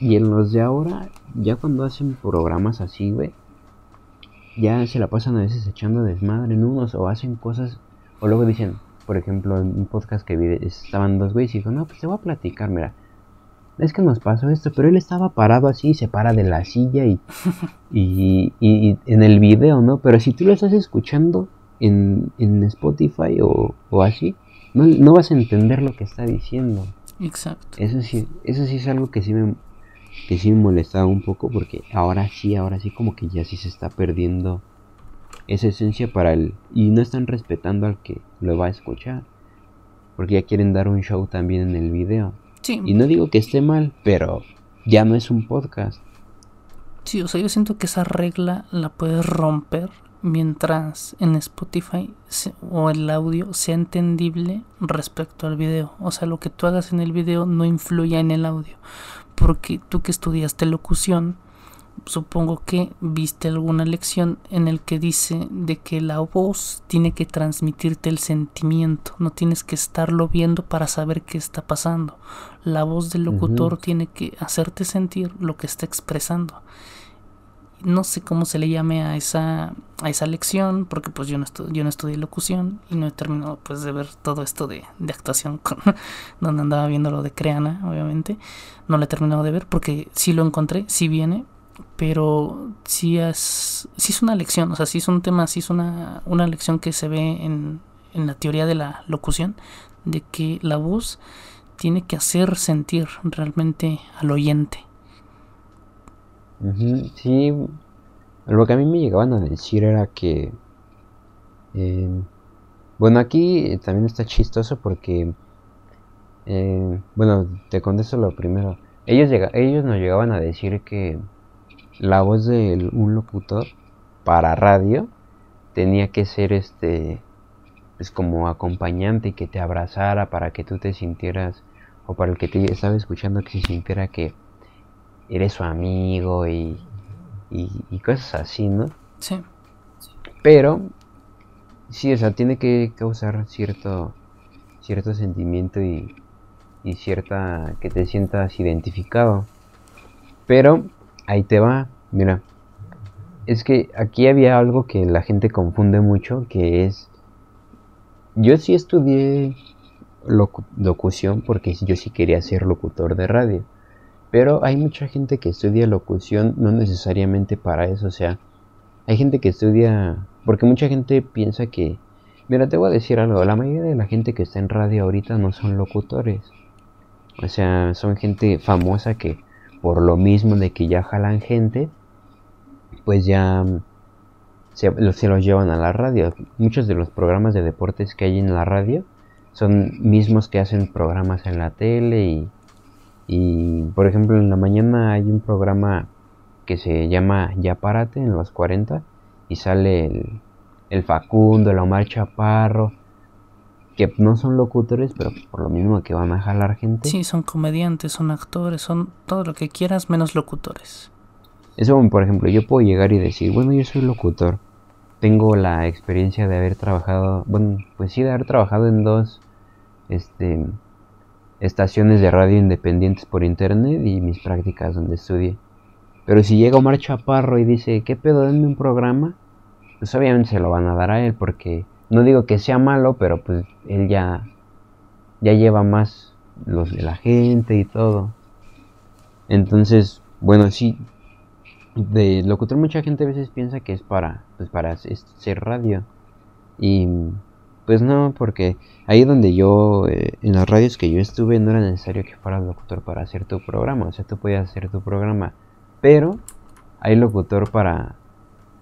Y en los de ahora, ya cuando hacen programas así, güey, ya se la pasan a veces echando desmadre en unos o hacen cosas, o luego dicen, por ejemplo, en un podcast que vi, estaban dos güeyes y dijo, no, pues te voy a platicar, mira, es que nos pasó esto, pero él estaba parado así, se para de la silla y, [laughs] y, y, en el video, ¿no? Pero si tú lo estás escuchando en, en Spotify o, o así, no, vas a entender lo que está diciendo. Exacto. Eso sí, eso sí es algo que sí me que sí me molestaba un poco porque ahora sí, ahora sí como que ya sí se está perdiendo esa esencia para el y no están respetando al que lo va a escuchar. Porque ya quieren dar un show también en el video. Sí. Y no digo que esté mal, pero ya no es un podcast. Sí, o sea, yo siento que esa regla la puedes romper mientras en Spotify o el audio sea entendible respecto al video. O sea, lo que tú hagas en el video no influya en el audio. Porque tú que estudiaste locución, supongo que viste alguna lección en el que dice de que la voz tiene que transmitirte el sentimiento, no tienes que estarlo viendo para saber qué está pasando. La voz del locutor tiene que hacerte sentir lo que está expresando no sé cómo se le llame a esa, a esa lección, porque pues yo no, yo no estudié locución y no he terminado pues de ver todo esto de, actuación con, [laughs] donde andaba viendo lo de Creana, obviamente. No lo he terminado de ver porque sí lo encontré, sí viene, pero sí es, sí es una lección, o sea, sí es un tema, sí es una, una lección que se ve en, en la teoría de la locución, de que la voz tiene que hacer sentir realmente al oyente Sí, lo que a mí me llegaban a decir era que... Eh, bueno, aquí también está chistoso porque... Eh, bueno, te contesto lo primero. Ellos, ellos nos llegaban a decir que la voz de un locutor para radio tenía que ser este pues como acompañante y que te abrazara para que tú te sintieras o para el que te estaba escuchando que se sintiera que eres su amigo y, y, cosas así, ¿no? Sí. Pero, sí, o sea, tiene que causar cierto, cierto sentimiento y, y cierta, que te sientas identificado. Pero, ahí te va, mira, es que aquí había algo que la gente confunde mucho, que es, yo sí estudié locución porque yo sí quería ser locutor de radio. Pero hay mucha gente que estudia locución no necesariamente para eso, o sea, hay gente que estudia, porque mucha gente piensa que, mira, te voy a decir algo, la mayoría de la gente que está en radio ahorita no son locutores. O sea, son gente famosa que por lo mismo de que ya jalan gente, pues ya se, los llevan a la radio. Muchos de los programas de deportes que hay en la radio son mismos que hacen programas en la tele y y por ejemplo, en la mañana hay un programa que se llama Ya Párate en los 40 y sale el, el Facundo, el Omar Chaparro, que no son locutores, pero por lo mismo que van a jalar gente. Sí, son comediantes, son actores, son todo lo que quieras menos locutores. Eso, por ejemplo, yo puedo llegar y decir, bueno, yo soy locutor. Tengo la experiencia de haber trabajado, bueno, pues sí, de haber trabajado en dos, este, estaciones de radio independientes por internet y mis prácticas donde estudié. Pero si llega Omar Chaparro y dice, ¿qué pedo? Denme un programa, pues obviamente se lo van a dar a él porque no digo que sea malo, pero pues él ya, ya lleva más los de la gente y todo. Entonces, bueno, sí, de locutor mucha gente a veces piensa que es para, pues para ser radio. Y pues no, porque ahí donde yo, eh, en las radios que yo estuve, no era necesario que fueras locutor para hacer tu programa. O sea, tú podías hacer tu programa. Pero hay locutor para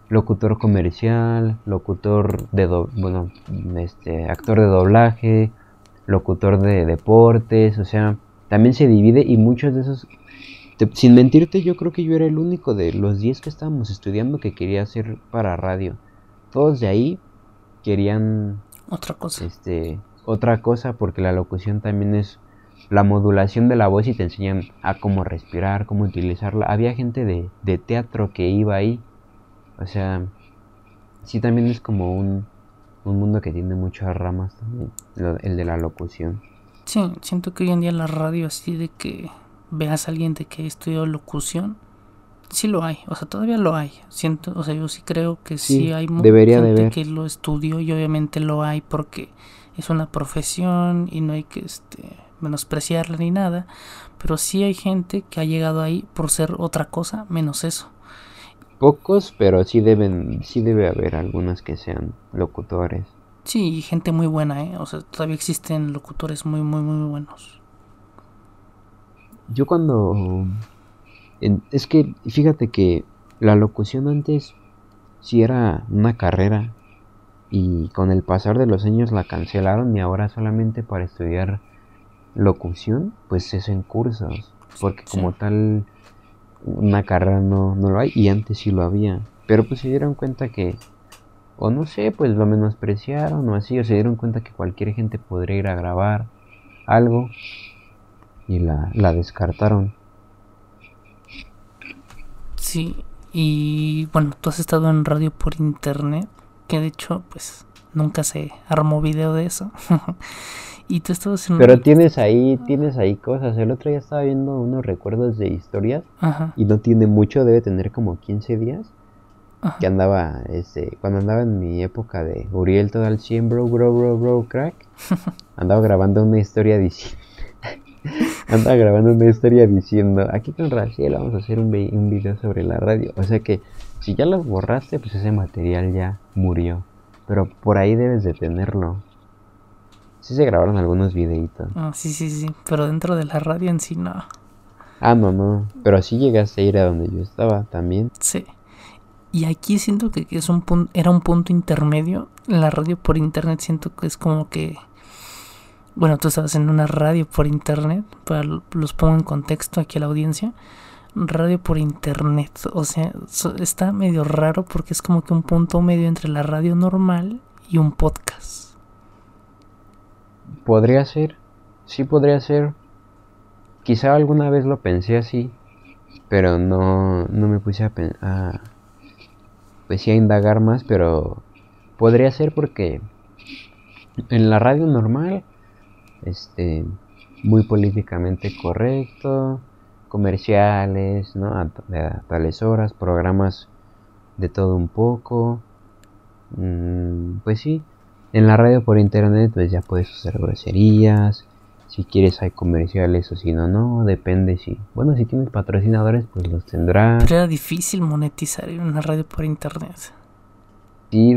locutor comercial, locutor de, bueno, este, actor de doblaje, locutor de deportes, o sea, también se divide y muchos de esos, sin mentirte, yo creo que yo era el único de los 10 que estábamos estudiando que quería hacer para radio. Todos de ahí querían otra cosa. Este, otra cosa, porque la locución también es la modulación de la voz y te enseñan a cómo respirar, cómo utilizarla. Había gente de, de teatro que iba ahí. O sea, sí también es como un, un mundo que tiene muchas ramas también, el de la locución. Sí, siento que hoy en día la radio así de que veas a alguien de que estudió locución, sí lo hay, o sea, todavía lo hay. Siento, o sea, yo sí creo que sí, hay mucha gente que lo estudió y obviamente lo hay porque es una profesión y no hay que este, menospreciarla ni nada, pero sí hay gente que ha llegado ahí por ser otra cosa menos eso. Pocos, pero sí deben, sí debe haber algunas que sean locutores. Sí, gente muy buena, ¿eh? O sea, todavía existen locutores muy, muy, muy buenos. Yo cuando es que fíjate que la locución antes sí era una carrera y con el pasar de los años la cancelaron y ahora solamente para estudiar locución pues es en cursos porque como tal una carrera no, no lo hay y antes sí lo había. Pero pues se dieron cuenta que o no sé pues lo menospreciaron o así o se dieron cuenta que cualquier gente podría ir a grabar algo y la, la descartaron Sí, y bueno, tú has estado en radio por internet, que de hecho, pues nunca se armó video de eso. [laughs] y tú estabas en... Pero tienes ahí, tienes ahí cosas. El otro día estaba viendo unos recuerdos de historias y no tiene mucho, debe tener como 15 días. Que andaba, este, cuando andaba en mi época de Uriel todo al 100, bro, bro, bro, bro, crack, [laughs] andaba grabando una historia diciendo anda grabando una historia diciendo, aquí con Raciel vamos a hacer un, un video sobre la radio. O sea que si ya lo borraste, pues ese material ya murió. Pero por ahí debes de tenerlo. Sí se grabaron algunos videitos. Ah, sí, sí, sí. Pero dentro de la radio en sí no. Ah, no. Pero así llegaste a ir a donde yo estaba también. Sí. Y aquí siento que es un punto, era un punto intermedio. La radio por internet siento que es como que bueno, tú estabas en una radio por internet, para los pongo en contexto aquí a la audiencia. Radio por internet, o sea, está medio raro porque es como que un punto medio entre la radio normal y un podcast. Podría ser, sí podría ser. Quizá alguna vez lo pensé así, pero no, no me puse a, a, pues a indagar más, pero podría ser porque en la radio normal este, muy políticamente correcto, comerciales, ¿no? A, tales horas, programas de todo un poco. Mm, pues sí, en la radio por internet pues ya puedes usar groserías, si quieres hay comerciales o si no, no, depende si. Bueno, si tienes patrocinadores, pues los tendrás. Pero era difícil monetizar en una radio por internet. Sí,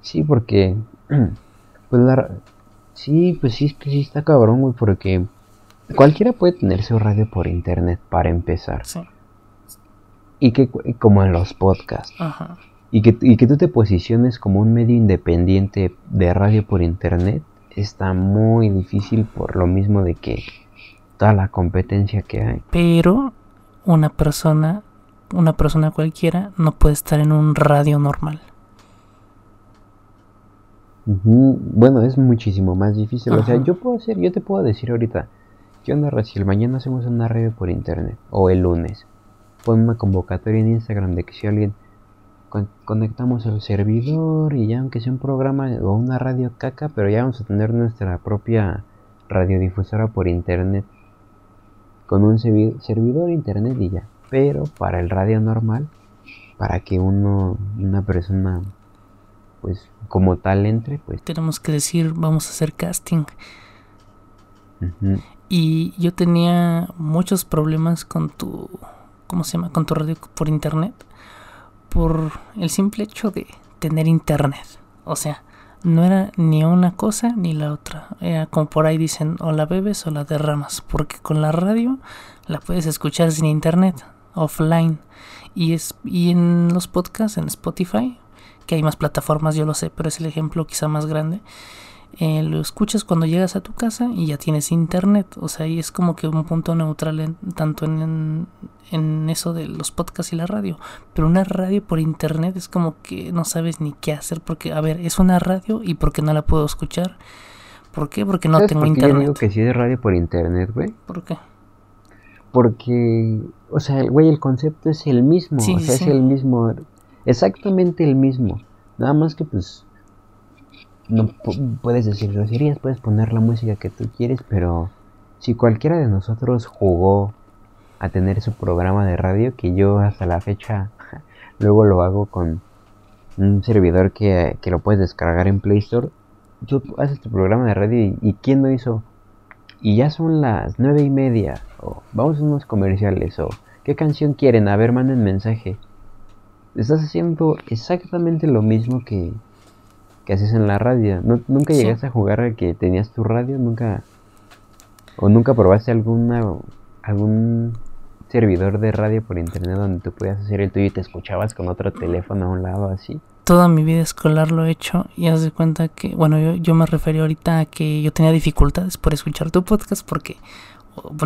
sí, porque. [clears throat] Pues la. Sí, pues sí, es que sí está cabrón, güey, porque. Cualquiera puede tener su radio por internet para empezar. Sí. Y que, como en los podcasts. Ajá. Y que, y que tú te posiciones como un medio independiente de radio por internet está muy difícil por lo mismo de que toda la competencia que hay. Pero una persona, una persona cualquiera no puede estar en un radio normal. Bueno, es muchísimo más difícil. O sea, yo puedo hacer, yo te puedo decir ahorita, ¿qué onda, el Mañana hacemos una radio por internet o el lunes. Pon una convocatoria en Instagram de que si alguien conectamos el servidor y ya aunque sea un programa o una radio caca, pero ya vamos a tener nuestra propia radiodifusora por internet con un servidor internet y ya. Pero para el radio normal, para que uno, una persona, pues como tal entre, pues... Tenemos que decir, vamos a hacer casting. Y yo tenía muchos problemas con tu, ¿cómo se llama? Con tu radio por internet por el simple hecho de tener internet. O sea, no era ni una cosa ni la otra. Era como por ahí dicen, o la bebes o la derramas. Porque con la radio la puedes escuchar sin internet, offline. Y, es, y en los podcasts, en Spotify, que hay más plataformas, yo lo sé, pero es el ejemplo quizá más grande. Eh, lo escuchas cuando llegas a tu casa y ya tienes internet. O sea, y es como que un punto neutral tanto en, en, eso de los podcasts y la radio. Pero una radio por internet es como que no sabes ni qué hacer porque, a ver, es una radio y porque no la puedo escuchar. ¿Por qué? Porque no tengo internet. Yo digo que sí es radio por internet, güey. ¿Por qué? Porque, o sea, güey, el concepto es el mismo. o sea, es el mismo. Exactamente el mismo. Nada más que pues no puedes decir groserías, puedes poner la música que tú quieres, pero si cualquiera de nosotros jugó a tener su programa de radio, que yo hasta la fecha [laughs] luego lo hago con un servidor que, lo puedes descargar en Play Store, tú haces tu programa de radio y, ¿quién lo hizo? Y ya son las nueve y media, o vamos a unos comerciales, o ¿qué canción quieren? A ver, manden mensaje. Estás haciendo exactamente lo mismo que, que haces en la radio. ¿Nunca llegaste a jugar a que tenías tu radio? ¿Nunca? ¿O nunca probaste alguna algún servidor de radio por internet donde tú podías hacer el tuyo y te escuchabas con otro teléfono a un lado así? Toda mi vida escolar lo he hecho y haz de cuenta que, bueno, yo, yo me refería ahorita a que yo tenía dificultades por escuchar tu podcast porque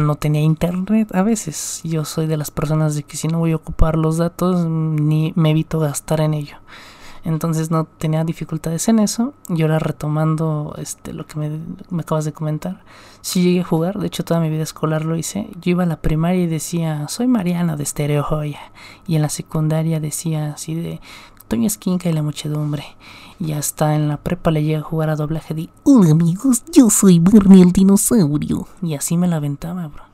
no tenía internet a veces. Yo soy de las personas de que si no voy a ocupar los datos ni me evito gastar en ello entonces no tenía dificultades en eso. Y ahora retomando este, lo que me, acabas de comentar, sí llegué a jugar, de hecho toda mi vida escolar lo hice. Yo iba a la primaria y decía, soy Mariano de Stereo. Y en la secundaria decía así de Toño Esquinca y la muchedumbre. Y hasta en la prepa le llegué a jugar a doblaje de Hola amigos, yo soy Barney el dinosaurio. Y así me la aventaba, bro.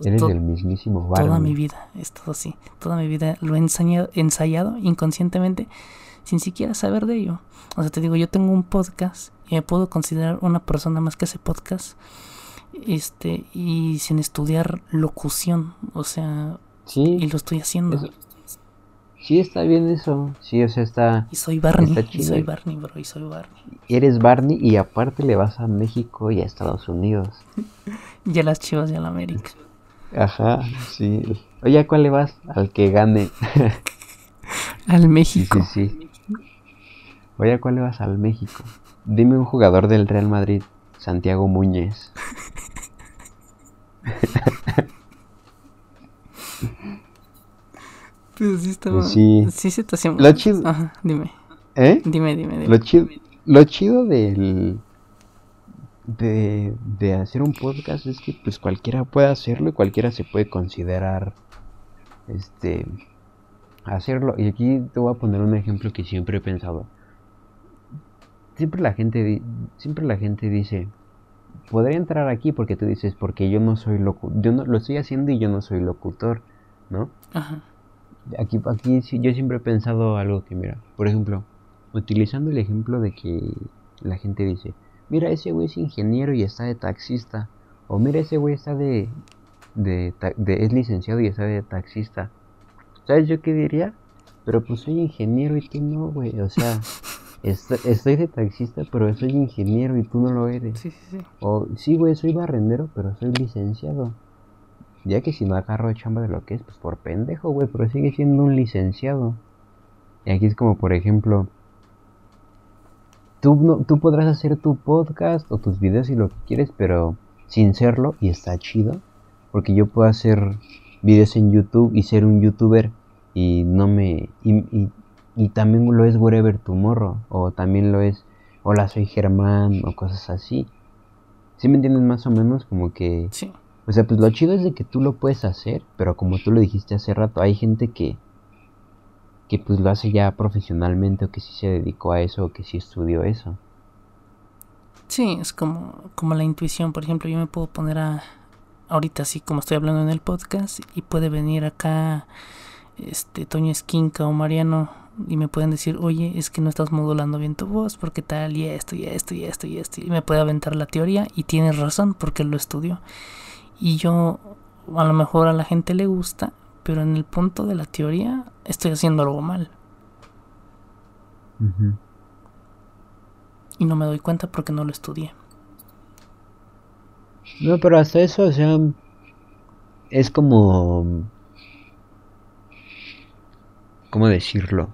Eres el mismísimo Barney. Toda mi vida, es todo así. Toda mi vida lo he ensayado, ensayado inconscientemente sin siquiera saber de ello. O sea, te digo, yo tengo un podcast y me puedo considerar una persona más que hace podcast. Este, y sin estudiar locución, o sea, sí, y lo estoy haciendo. Sí, está bien eso. Sí, o sea, está. Y soy Barney. Y soy Barney, bro. Y soy Barney. Eres Barney y aparte le vas a México y a Estados Unidos. [laughs] y a las chivas y a la América. Ajá, sí. Oye, ¿a cuál le vas? Al que gane. [laughs] Al México. Sí, sí, sí. Oye, ¿a cuál le vas al México? Dime un jugador del Real Madrid, Santiago Muñez. [laughs] Pues sí estaba... Sí. Sí se te hacía... Lo chido... Ajá, dime. ¿Eh? Dime, dime, dime. Lo chido, lo chido del... De, de hacer un podcast es que pues cualquiera puede hacerlo y cualquiera se puede considerar este hacerlo y aquí te voy a poner un ejemplo que siempre he pensado siempre la gente siempre la gente dice podría entrar aquí porque tú dices porque yo no soy locutor yo no lo estoy haciendo y yo no soy locutor no Ajá. Aquí aquí yo siempre he pensado algo que mira por ejemplo utilizando el ejemplo de que la gente dice mira ese güey es ingeniero y está de taxista O mira, ese güey está de, de, de, es licenciado y está de taxista. ¿Sabes yo qué diría? Pero pues soy ingeniero y tú no, güey. O sea, [laughs] estoy, de taxista, pero soy ingeniero y tú no lo eres. Sí, sí, sí. O sí, güey, soy barrendero, pero soy licenciado. Ya que si no agarro chamba de lo que es, pues por pendejo, güey, pero sigue siendo un licenciado. Y aquí es como, por ejemplo, tú, no, tú podrás hacer tu podcast o tus videos y lo que quieres, pero sin serlo, y está chido, porque yo puedo hacer videos en YouTube y ser un youtuber y no me... Y, y, también lo es Wherever Tomorrow, o también lo es Hola, soy Germán, o cosas así. ¿Sí me entiendes más o menos? Como que... Sí. O sea, pues lo chido es de que tú lo puedes hacer, pero como tú lo dijiste hace rato, hay gente que que pues lo hace ya profesionalmente o que sí se dedicó a eso o que sí estudió eso. Sí, es como, como la intuición, por ejemplo, yo me puedo poner a ahorita así como estoy hablando en el podcast y puede venir acá este Toño Esquinca o Mariano y me pueden decir, "Oye, es que no estás modulando bien tu voz, porque tal y esto y esto y esto y esto." Y me puede aventar la teoría y tiene razón porque lo estudió. Y yo a lo mejor a la gente le gusta, pero en el punto de la teoría estoy haciendo algo mal. Y no me doy cuenta porque no lo estudié. No, pero hasta eso, o sea, es como... ¿Cómo decirlo?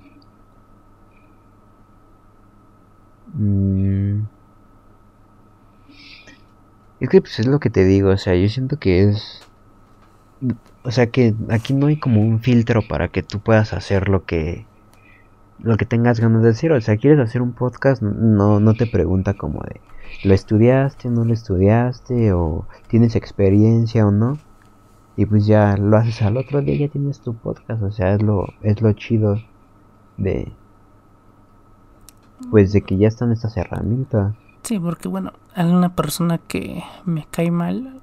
Mm. Es que pues es lo que te digo, o sea, yo siento que es o sea que aquí no hay como un filtro para que tú puedas hacer lo que lo que tengas ganas de decir. O sea, quieres hacer un podcast, no, no te pregunta como de ¿lo estudiaste, no lo estudiaste? o tienes experiencia o no. Y pues ya lo haces al otro día, ya tienes tu podcast. O sea, es lo, es lo chido de pues de que ya están estas herramientas. Sí, porque bueno, hay una persona que me cae mal,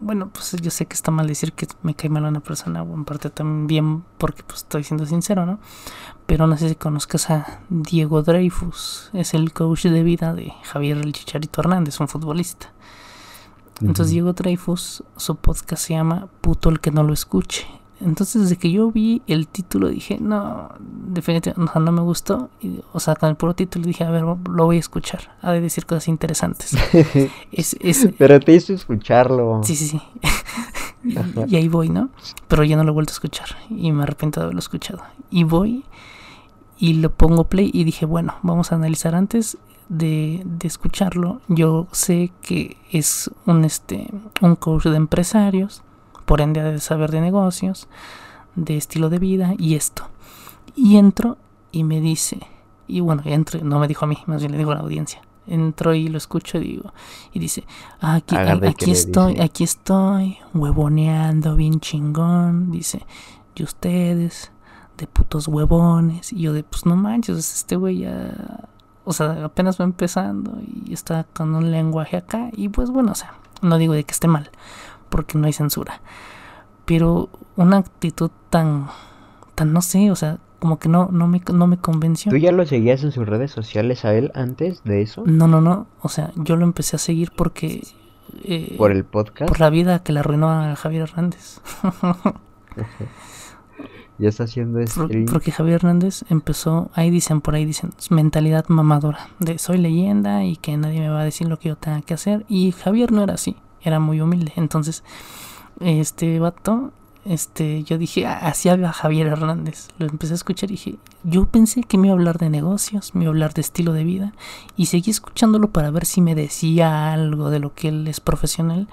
bueno, pues yo sé que está mal decir que me cae mal a una persona, o en parte también porque pues estoy siendo sincero, ¿no? Pero no sé si conozcas a Diego Dreyfus, es el coach de vida de Javier el Chicharito Hernández, un futbolista. Entonces Diego Dreyfus, su podcast se llama Puto el que no lo escuche. Entonces, desde que yo vi el título, dije, no, definitivamente no, me gustó. o sea, con el puro título dije, a ver, lo voy a escuchar. Ha de decir cosas interesantes. [laughs] Pero te hizo escucharlo. Sí, sí, sí. [laughs] y, ahí voy, ¿no? Pero ya no lo he vuelto a escuchar. Y me arrepiento de haberlo escuchado. Y voy y lo pongo play y dije, bueno, vamos a analizar antes de, de escucharlo. Yo sé que es un, este, un coach de empresarios por ende de saber de negocios, de estilo de vida y esto. Y entro y me dice, y bueno, entro, no me dijo a mí, más bien le digo a la audiencia. Entro y lo escucho y digo, y dice, aquí, aquí estoy, aquí estoy, huevoneando bien chingón, dice, y ustedes, de putos huevones, y yo de, pues no manches, este güey ya, o sea, apenas va empezando y está con un lenguaje acá, y pues bueno, o sea, no digo de que esté mal, porque no hay censura. Pero una actitud tan, tan no sé, o sea, como que no, no, me, no me convenció. ¿Tú ya lo seguías en sus redes sociales a él antes de eso? No, no, no. O sea, yo lo empecé a seguir porque... Eh, ¿Por el podcast? Por la vida que le arruinó a Javier Hernández. [laughs] ya está haciendo [laughs] stream. porque Javier Hernández empezó, ahí dicen, por ahí dicen, mentalidad mamadora, de soy leyenda y que nadie me va a decir lo que yo tenga que hacer. Y Javier no era así era muy humilde. Entonces, este vato, este, yo dije, ah, así habla Javier Hernández. Lo empecé a escuchar y dije, yo pensé que me iba a hablar de negocios, me iba a hablar de estilo de vida. Y seguí escuchándolo para ver si me decía algo de lo que él es profesional.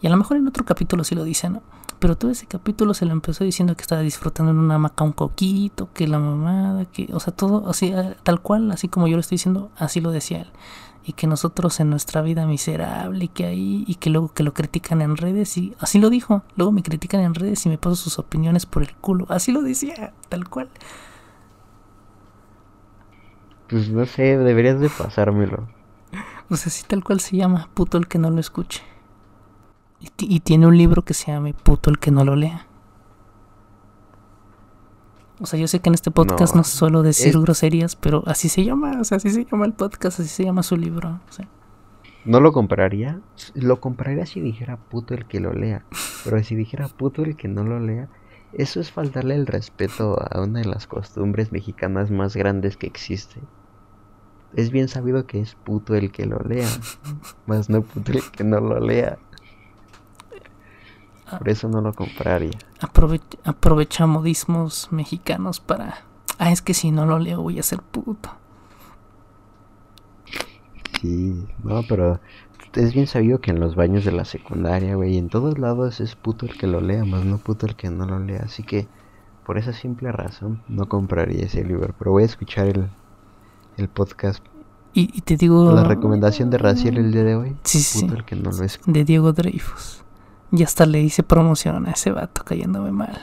Y a lo mejor en otro capítulo sí lo dice, ¿no? Pero todo ese capítulo se lo empezó diciendo que estaba disfrutando en una hamaca un coquito, que la mamada, que, o sea, todo así, tal cual, así como yo lo estoy diciendo, así lo decía él y que nosotros en nuestra vida miserable y que ahí y que luego que lo critican en redes y así lo dijo, luego me critican en redes y me paso sus opiniones por el culo, así lo decía, tal cual. Pues no sé, deberías de pasármelo. Sea, así tal cual se llama, puto el que no lo escuche. Y, y tiene un libro que se llama Puto el que no lo lea. O sea, yo sé que en este podcast no, suelo decir groserías, pero así se llama, o sea, así se llama el podcast, así se llama su libro. No lo compraría. Lo compraría si dijera puto el que lo lea. Pero si dijera puto el que no lo lea, eso es faltarle el respeto a una de las costumbres mexicanas más grandes que existe. Es bien sabido que es puto el que lo lea, [laughs] más no puto el que no lo lea. Por eso no lo compraría. aprovecha modismos mexicanos para... Ah, es que si no lo leo voy a ser puto. Sí, no, pero es bien sabido que en los baños de la secundaria, güey, en todos lados es puto el que lo lea, más no puto el que no lo lea. Así que por esa simple razón no compraría ese libro, pero voy a escuchar el, el podcast. Y, te digo... La recomendación de Raciel el día de hoy. Sí, sí. El que no lo es. De Diego Dreyfus. Y hasta le hice promoción a ese vato cayéndome mal.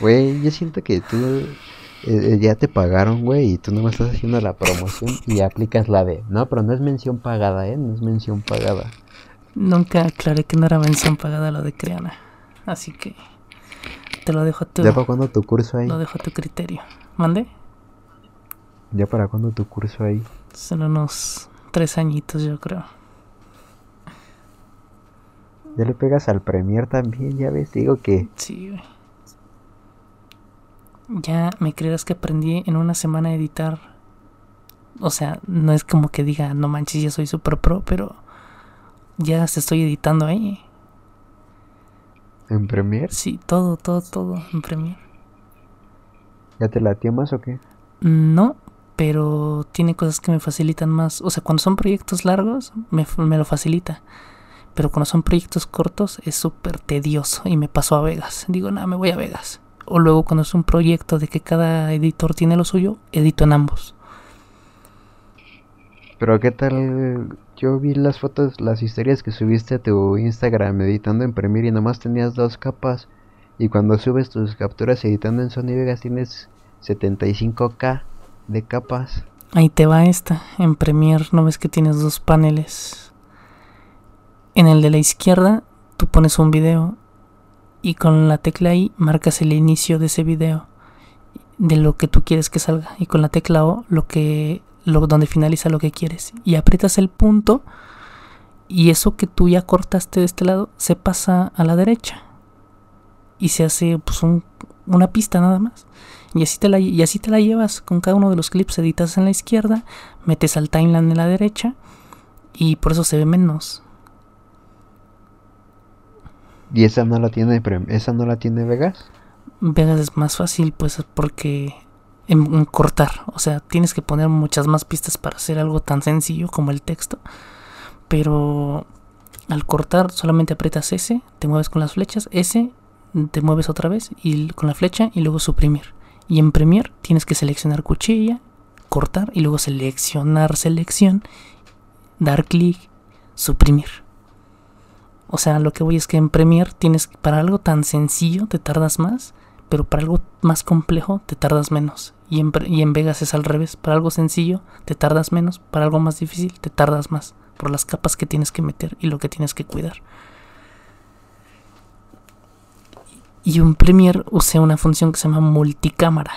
Güey, yo siento que tú eh, eh, ya te pagaron, güey, y tú no me estás haciendo la promoción y aplicas la de... No, pero no es mención pagada, ¿eh? No es mención pagada. Nunca aclaré que no era mención pagada lo de Creana. Así que te lo dejo a tu... ¿Ya para cuándo tu curso ahí? Lo dejo a tu criterio. ¿Mande? ¿Ya para cuándo tu curso ahí? Son unos tres añitos, yo creo. Ya le pegas al Premier también, ya ves, digo que... Sí, güey. Ya me creerás que aprendí en una semana a editar. O sea, no es como que diga, no manches, ya soy super pro, pero ya se estoy editando ahí. ¿En Premiere? Sí, todo, todo, todo en Premiere. ¿Ya te la más o qué? No, pero tiene cosas que me facilitan más. O sea, cuando son proyectos largos, me, me lo facilita. Pero cuando son proyectos cortos, es súper tedioso y me paso a Vegas. Digo, nada, me voy a Vegas. O luego cuando es un proyecto de que cada editor tiene lo suyo, edito en ambos. Pero qué tal, yo vi las fotos, las historias que subiste a tu Instagram editando en Premiere y nomás tenías dos capas. Y cuando subes tus capturas editando en Sony Vegas tienes 75k de capas. Ahí te va esta. En Premiere no ves que tienes dos paneles. En el de la izquierda tú pones un video y con la tecla I marcas el inicio de ese video de lo que tú quieres que salga y con la tecla O lo que lo donde finaliza lo que quieres y aprietas el punto y eso que tú ya cortaste de este lado se pasa a la derecha y se hace pues una pista nada más y así, te la, y así te la llevas con cada uno de los clips editas en la izquierda, metes al timeline en la derecha y por eso se ve menos. ¿Y esa no la tiene esa no la tiene Vegas? Vegas es más fácil pues porque en, cortar, o sea, tienes que poner muchas más pistas para hacer algo tan sencillo como el texto. Pero al cortar solamente aprietas S, te mueves con las flechas, S, te mueves otra vez y con la flecha y luego suprimir. Y en Premiere tienes que seleccionar cuchilla, cortar y luego seleccionar selección, dar clic, suprimir. O sea, lo que voy es que en Premiere tienes para algo tan sencillo te tardas más, pero para algo más complejo te tardas menos. Y en, y en Vegas es al revés, para algo sencillo te tardas menos, para algo más difícil te tardas más, por las capas que tienes que meter y lo que tienes que cuidar. Y en Premiere usé una función que se llama multicámara.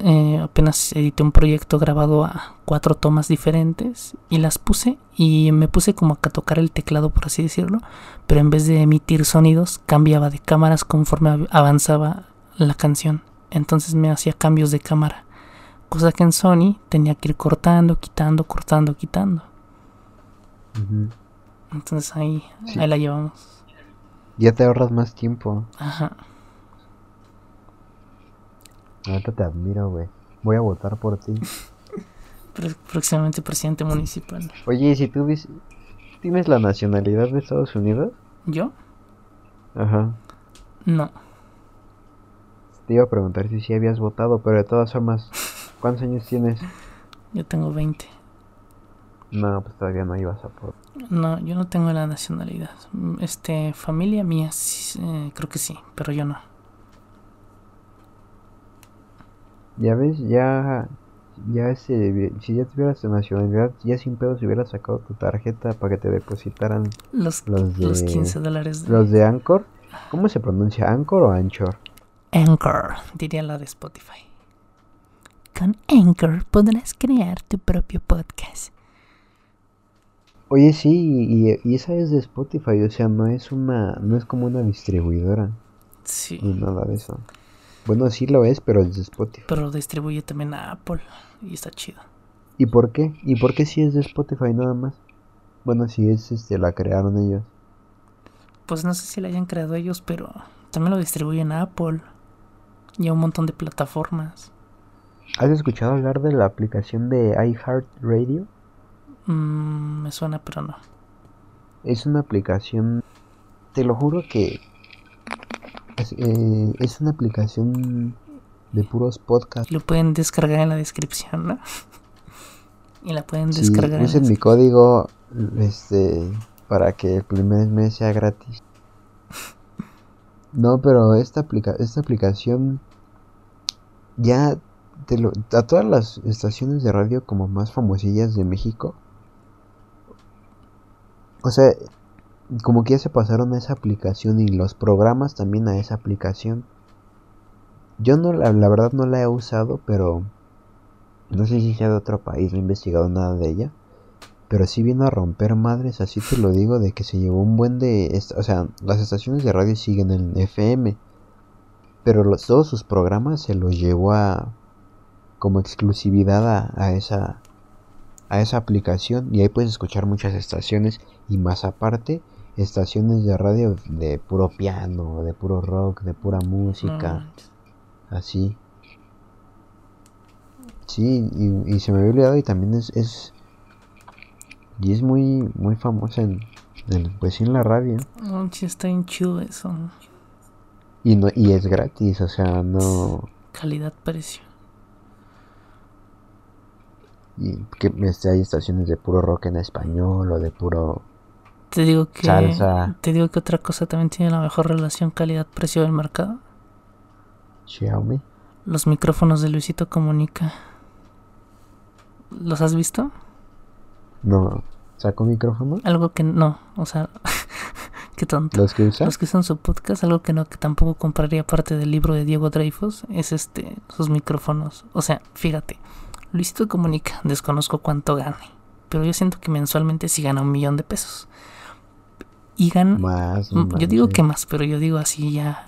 Eh, apenas edité un proyecto grabado a cuatro tomas diferentes y las puse y me puse como a tocar el teclado por así decirlo, pero en vez de emitir sonidos cambiaba de cámaras conforme avanzaba la canción. Entonces me hacía cambios de cámara, cosa que en Sony tenía que ir cortando, quitando, cortando, quitando. Entonces ahí, ahí la llevamos. Ya te ahorras más tiempo. Ajá. Ahorita te admiro, güey. Voy a votar por ti. [laughs] Próximamente presidente municipal. Oye, si tú tienes la nacionalidad de Estados Unidos? ¿Yo? Ajá. No. Te iba a preguntar si sí habías votado, pero de todas formas, ¿cuántos años tienes? Yo tengo 20. No, pues todavía no ibas a por. No, yo no tengo la nacionalidad. Este, familia mía, eh, creo que sí, pero yo no. Ya ves, ya. Ya ese. Si ya tuvieras tu nacionalidad, ya sin pedos hubieras sacado tu tarjeta para que te depositaran. Los, los, de, 15 dólares. Los de Anchor. ¿Cómo se pronuncia? ¿Anchor o Anchor? Anchor, diría la de Spotify. Con Anchor podrás crear tu propio podcast Oye, sí, y, y, esa es de Spotify, o sea, no es una, no es como una distribuidora. Sí. Ni nada de eso. Bueno, sí lo es, pero es de Spotify. Pero distribuye también a Apple y está chido. ¿Y por qué? ¿Y por qué si es de Spotify nada más? Bueno, si es, este, la crearon ellos. Pues no sé si la hayan creado ellos, pero también lo distribuyen a Apple y a un montón de plataformas. ¿Has escuchado hablar de la aplicación de iHeartRadio? Mm, me suena, pero no. Es una aplicación, te lo juro que es, eh, es una aplicación de puros podcasts. Lo pueden descargar en la descripción, ¿no? [laughs] y la pueden Sí, descargar. en usen la- mi código este para que el primer mes sea gratis. No, pero esta aplica esta aplicación ya te lo, a todas las estaciones de radio como más famosillas de México. O sea, como que ya se pasaron a esa aplicación y los programas también a esa aplicación. Yo no la, verdad no la he usado, pero no sé si sea de otro país, no he investigado nada de ella. Pero sí vino a romper madres, así te lo digo, de que se llevó un buen de... O sea, las estaciones de radio siguen en FM. Pero todos sus programas se los llevó a... Como exclusividad a, a esa... A esa aplicación. Y ahí puedes escuchar muchas estaciones. Y más aparte, estaciones de radio de puro piano, de puro rock, de pura música. manches. Así. Sí, y, y se me había olvidado y también es, es y es muy muy famosa en, en, pues sí, en la radio No manches, está bien chido eso. y no y es gratis, o sea, no Calidad-precio. y que este, hay estaciones de puro rock en español o de puro Te digo que. Te digo que otra cosa también tiene la mejor relación calidad-precio del mercado. Xiaomi. Los micrófonos de Luisito Comunica. ¿Los has visto? No, sacó micrófono. Algo que no, o sea, [laughs] qué tonto. Los que usa. Los que son su podcast, algo que no, que tampoco compraría parte del libro de Diego Dreyfus, es este, sus micrófonos. O sea, fíjate, Luisito Comunica, desconozco cuánto gane, pero yo siento que mensualmente sí gana un millón de pesos. Y gana, Más. no Mm, yo digo que más, pero yo digo así ya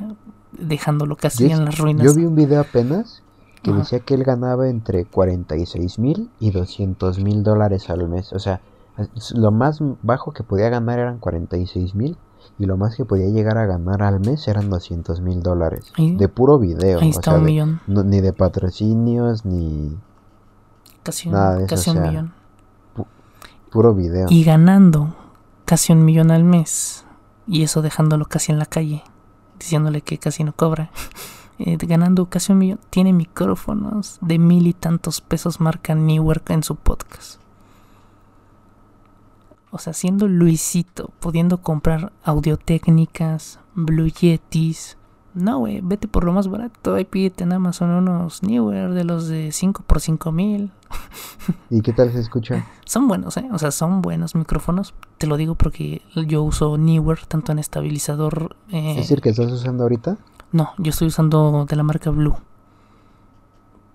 dejándolo casi en las ruinas. Yo vi un video apenas que Ajá. decía que él ganaba entre 46 mil y 200 mil dólares al mes. O sea, lo más bajo que podía ganar eran 46 mil y lo más que podía llegar a ganar al mes eran 200 mil dólares. De puro video. Ahí o está sea, un de- millón, no- ni de patrocinios, ni casi un, nada de eso, casi o un sea, millón. puro video. Y ganando casi un millón al mes, y eso dejándolo casi en la calle, diciéndole que casi no cobra. [laughs] Eh, ganando casi un millón, tiene micrófonos de mil y tantos pesos marca Newark en su podcast. O sea, siendo Luisito, pudiendo comprar audiotécnicas, Blue Yetis. No, güey, vete por lo más barato. Ahí pídete en Amazon unos Newer de los de 5 por 5 mil. [laughs] ¿Y qué tal se escucha? Son buenos, ¿eh? O sea, son buenos micrófonos. Te lo digo porque yo uso Newer tanto en estabilizador. eh, ¿Es decir que estás usando ahorita? No, yo estoy usando de la marca Blue.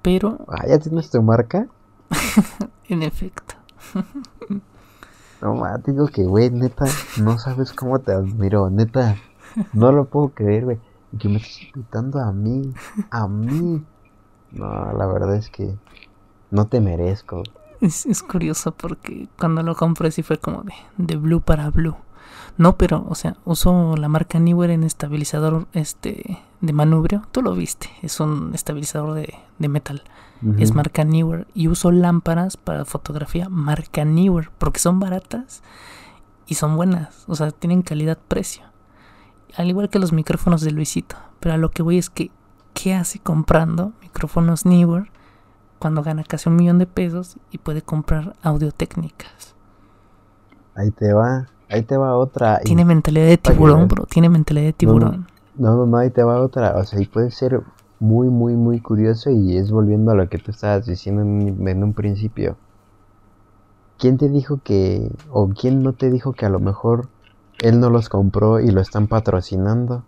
Pero, Ah, ¿ya tienes tu marca? [laughs] en efecto. [laughs] No, ma, digo que, güey, neta, no sabes cómo te admiro, neta. No lo puedo creer, güey. Y que me estés invitando a mí, a mí. No, la verdad es que no te merezco. Es, es curioso porque cuando lo compré sí fue como de, de Blue para Blue. No, pero, o sea, uso la marca Newer en estabilizador este de manubrio. Tú lo viste, es un estabilizador de, de metal. es marca Newer y uso lámparas para fotografía marca Newer porque son baratas y son buenas, o sea, tienen calidad-precio. Al igual que los micrófonos de Luisito, pero a lo que voy es que ¿qué hace comprando micrófonos Newer cuando gana casi un millón de pesos y puede comprar audio-técnicas? Ahí te va, ahí te va otra. Tiene mentalidad de tiburón, bro, tiene mentalidad de tiburón. No, no, no, ahí te va otra. O sea, y puede ser muy, muy, muy curioso y es volviendo a lo que tú estabas diciendo en, en un principio. ¿Quién te dijo que, o quién no te dijo que a lo mejor él no los compró y lo están patrocinando?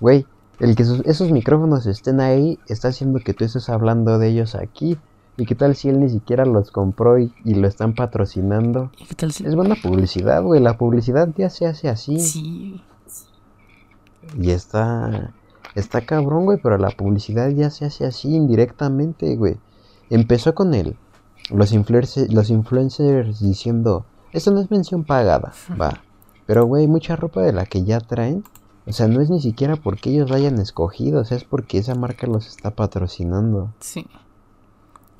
Güey, el que esos, esos micrófonos estén ahí está haciendo que tú estés hablando de ellos aquí. ¿Y qué tal si él ni siquiera los compró y, lo están patrocinando? ¿Y qué tal si... Es buena publicidad, güey. La publicidad ya se hace así. Sí. Y está... Está cabrón, güey, pero la publicidad ya se hace así indirectamente, güey. Empezó con él. Los, influencers, los influencers diciendo, esto no es mención pagada, [laughs] va. Pero, güey, mucha ropa de la que ya traen. O sea, no es ni siquiera porque ellos la hayan escogido, o sea, es porque esa marca los está patrocinando. Sí.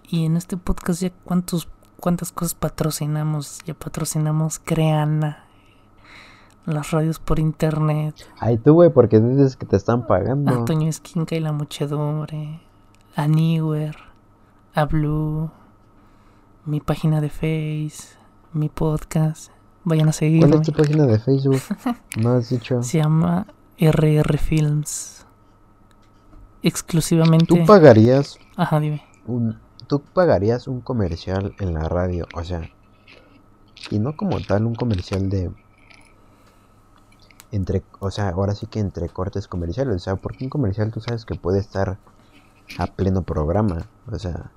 Y en este podcast ya cuántos, cuántas cosas patrocinamos. Ya patrocinamos Creana, las radios por internet. Ay, tú, güey, porque dices que te están pagando. Antonio Esquinca y la muchedumbre. A Newer, a Blue, mi página de Face, mi podcast. Vayan a seguirme. ¿Cuál es tu página de Facebook? [laughs] No has dicho. Se llama RR Films. Exclusivamente. ¿Tú pagarías? Ajá, dime. Un, ¿Tú pagarías un comercial en la radio? O sea, y no como tal un comercial de entre, o sea, ahora sí que entre cortes comerciales, o sea, porque un comercial tú sabes que puede estar a pleno programa, o sea,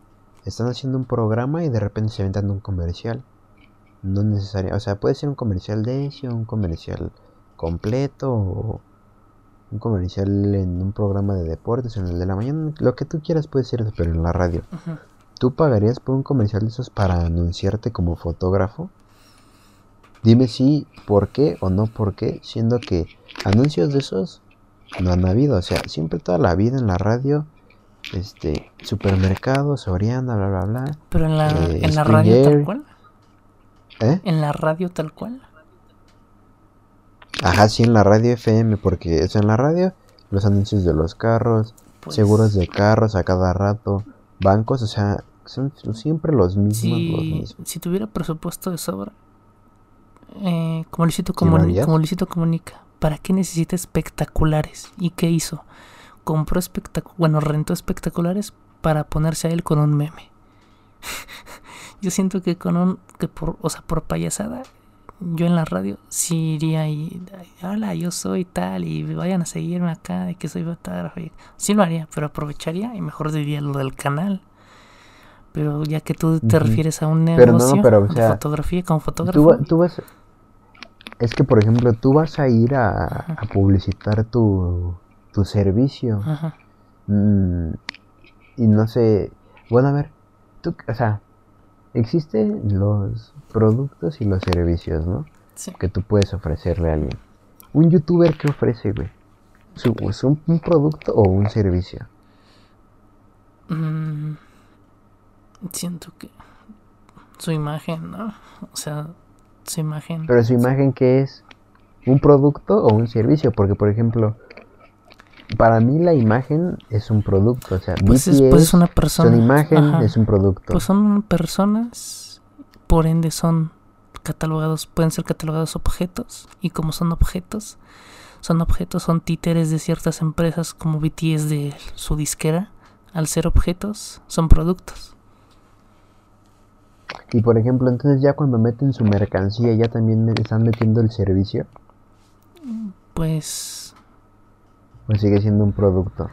están haciendo un programa y de repente se aventan un comercial. No necesario, o sea, puede ser un comercial de eso, un comercial completo o un comercial en un programa de deportes, en el de la mañana, lo que tú quieras puede ser, pero en la radio. ¿Tú pagarías por un comercial de esos para anunciarte como fotógrafo? Dime si, por qué o no por qué, siendo que anuncios de esos no han habido. O sea, siempre toda la vida en la radio, este, supermercados, Soriana, bla, bla, bla. Pero en la, eh, en la radio tal cual. ¿Eh? En la radio tal cual. Ajá, sí, en la radio FM, porque es en la radio los anuncios de los carros, pues seguros de carros a cada rato, bancos, o sea, son siempre los mismos. Si tuviera presupuesto de sobra, eh, como, Luisito Comunica, como Luisito Comunica, ¿para qué necesita espectaculares? ¿Y qué hizo? Compró espectaculares, bueno, rentó espectaculares para ponerse a él con un meme. Yo siento que con un, que por, o sea, por payasada, yo en la radio sí iría y, hola, yo soy tal y vayan a seguirme acá de que soy fotógrafo. Sí lo haría, pero aprovecharía y mejor diría lo del canal. Pero ya que tú te refieres a un negocio de fotografía como fotógrafo. Tú, vas, es que, por ejemplo, tú vas a ir a, publicitar tu, tu servicio. Mm, y no sé, bueno, a ver, tú, o sea, existen los productos y los servicios, ¿no? Que tú puedes ofrecerle a alguien. Un youtuber, ¿qué ofrece, güey? ¿Es un, producto o un servicio? Mm, siento que su imagen, ¿no? O sea, su imagen. Pero su imagen, ¿qué es? ¿Un producto o un servicio? Porque, por ejemplo, para mí la imagen es un producto. O sea, pues, es, pues una persona. Su imagen es un producto. Pues son personas, por ende son catalogados, pueden ser catalogados objetos. Y como son objetos, son objetos, son títeres de ciertas empresas como BTS de su disquera. Al ser objetos, son productos. Y por ejemplo, entonces ya cuando meten su mercancía, ya también están metiendo el servicio. Pues. Pues sigue siendo un producto.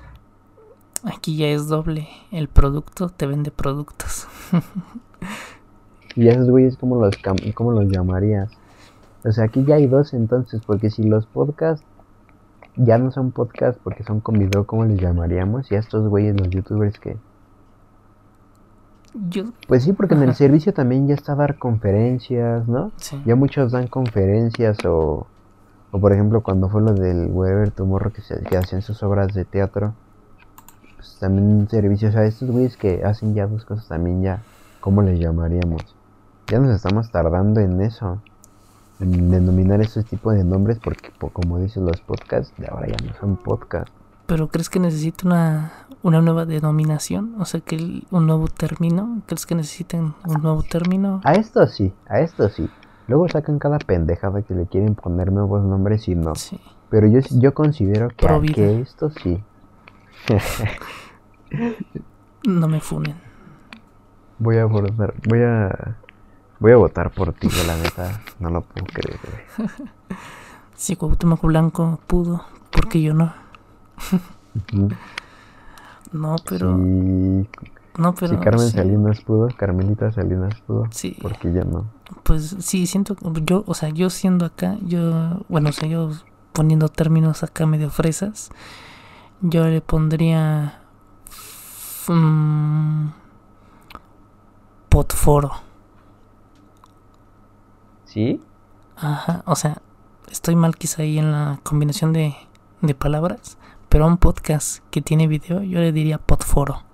Aquí ya es doble. El producto te vende productos. [laughs] y esos güeyes, ¿cómo los, ¿cómo los llamarías? O sea, aquí ya hay dos entonces, porque si los podcasts ya no son podcasts porque son con video, ¿cómo les llamaríamos? Y a estos güeyes, los youtubers que pues sí, porque en el servicio también ya está dar conferencias, ¿no? Ya muchos dan conferencias o, o por ejemplo cuando fue lo del Weber Tomorrow que, se, que hacían sus obras de teatro, pues también servicios, sea, estos güeyes que hacen ya dos cosas también ya, ¿cómo les llamaríamos? Ya nos estamos tardando en eso, en denominar ese tipo de nombres porque como dicen los podcasts, de ahora ya no son podcasts. ¿Pero crees que necesita una, una nueva denominación? O sea, que un nuevo término. ¿Crees que necesiten un nuevo término? A esto sí, a esto sí. Luego sacan cada pendejada que le quieren poner nuevos nombres y no. Sí. Pero yo, yo considero que, a, que esto sí. [laughs] no me funen. Voy a votar, voy a voy a votar por ti, la neta, no lo puedo creer. Si [laughs] Cuauhtémoc Blanco pudo, porque yo no? no, pero. No, pero. Si Carmen Salinas pudo, Carmelita Salinas pudo. Sí. Porque ya no. Pues sí, siento. Yo, o sea, yo siendo acá, yo. Bueno, o sea, yo poniendo términos acá medio fresas, yo le pondría. Um, potforo. ¿Sí? Ajá, o sea, estoy mal quizá ahí en la combinación de, de palabras, pero a un podcast que tiene video yo le diría podforo,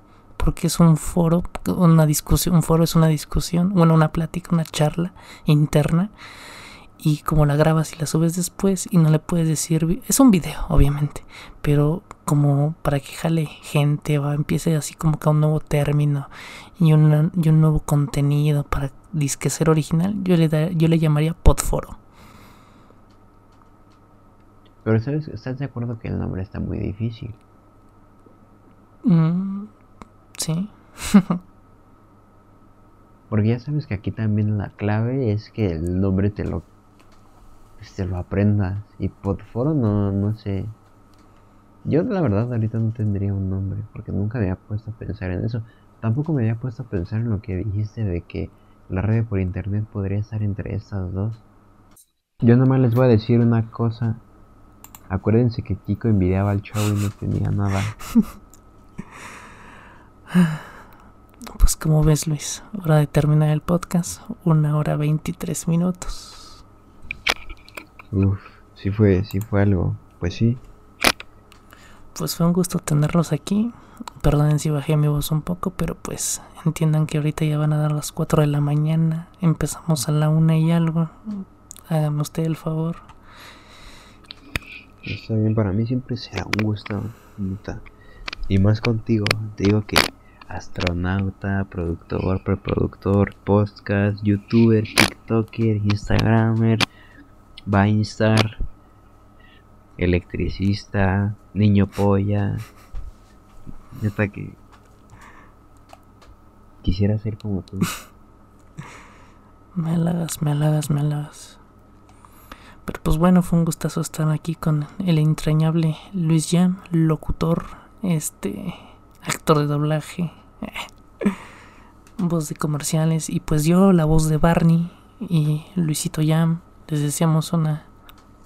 porque es un foro, una discusión, un foro es una discusión, bueno, una plática, una charla interna y como la grabas y la subes después y no le puedes decir, es un video obviamente, pero como para que jale gente o empiece así como que un nuevo término y, un y un nuevo contenido para disque ser original, yo le, da, yo le llamaría podforo. Pero ¿sabes? ¿estás de acuerdo que el nombre está muy difícil? Mm, sí. Porque ya sabes que aquí también la clave es que el nombre te lo pues, te lo aprendas. Y Podforo no, no sé. Yo la verdad ahorita no tendría un nombre, porque nunca me había puesto a pensar en eso. Tampoco me había puesto a pensar en lo que dijiste de que la radio por internet podría estar entre estas dos. Yo nomás les voy a decir una cosa. Acuérdense que Kiko envidiaba al chavo y no tenía nada. [laughs] [sighs] Pues como ves Luis, hora de terminar el podcast, una hora 23 minutos. Uf, sí fue, sí fue algo, pues sí. Pues fue un gusto tenerlos aquí. Perdonen si bajé mi voz un poco, pero pues entiendan que ahorita ya van a dar las 4 de la mañana. Empezamos a la una y algo. Hágame usted el favor. Está bien, para mí siempre será un gusto. Y más contigo. Te digo que astronauta, productor, preproductor, podcast, youtuber, tiktoker, instagramer, Vinestar, electricista, niño polla. Neta que quisiera ser como tú. Halagas, me halagas. Pero pues bueno, fue un gustazo estar aquí con el entrañable Luis Jam, locutor, este, actor de doblaje, voz de comerciales y pues yo, la voz de Barney y Luisito Jam, les deseamos una,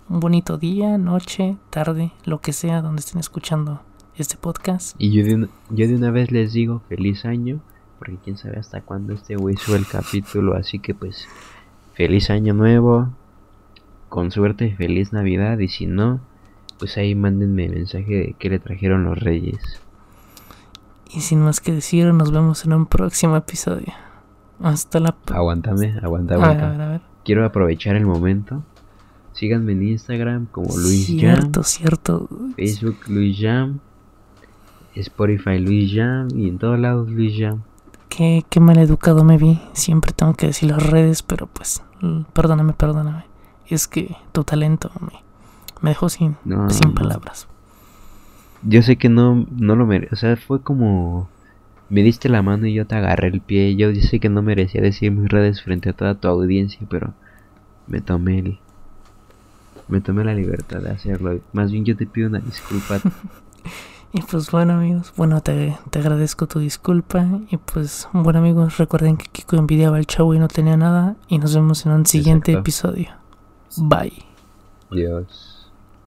un bonito día, noche, tarde, lo que sea donde estén escuchando este podcast. Y yo de una, yo de una vez les digo feliz año, porque quién sabe hasta cuándo este güey el capítulo, así que pues feliz año nuevo, con suerte feliz Navidad y si no, pues ahí mándenme mensaje de que le trajeron los reyes. Y sin más que decir, nos vemos en un próximo episodio. Hasta la... Aguántame, aguanta, aguanta. A ver, a ver, Quiero aprovechar el momento. Síganme en Instagram como Luis Cierto, cierto. Facebook Luis Jam. Spotify Luis Jam. Y en todos lados Luis Jam. Qué, qué mal educado me vi. Siempre tengo que decir las redes, pero pues... Perdóname, perdóname es que tu talento me, me dejó sin, sin palabras. Yo sé que no, no lo merece, o sea, fue como me diste la mano y yo te agarré el pie. Yo sé que no merecía decir mis redes frente a toda tu audiencia, pero me tomé el, me tomé la libertad de hacerlo. Más bien yo te pido una disculpa. [laughs] y pues bueno amigos, bueno te, te, agradezco tu disculpa y pues bueno amigos recuerden que Kiko envidiaba al chavo y no tenía nada y nos vemos en un siguiente episodio. Bye. Adiós.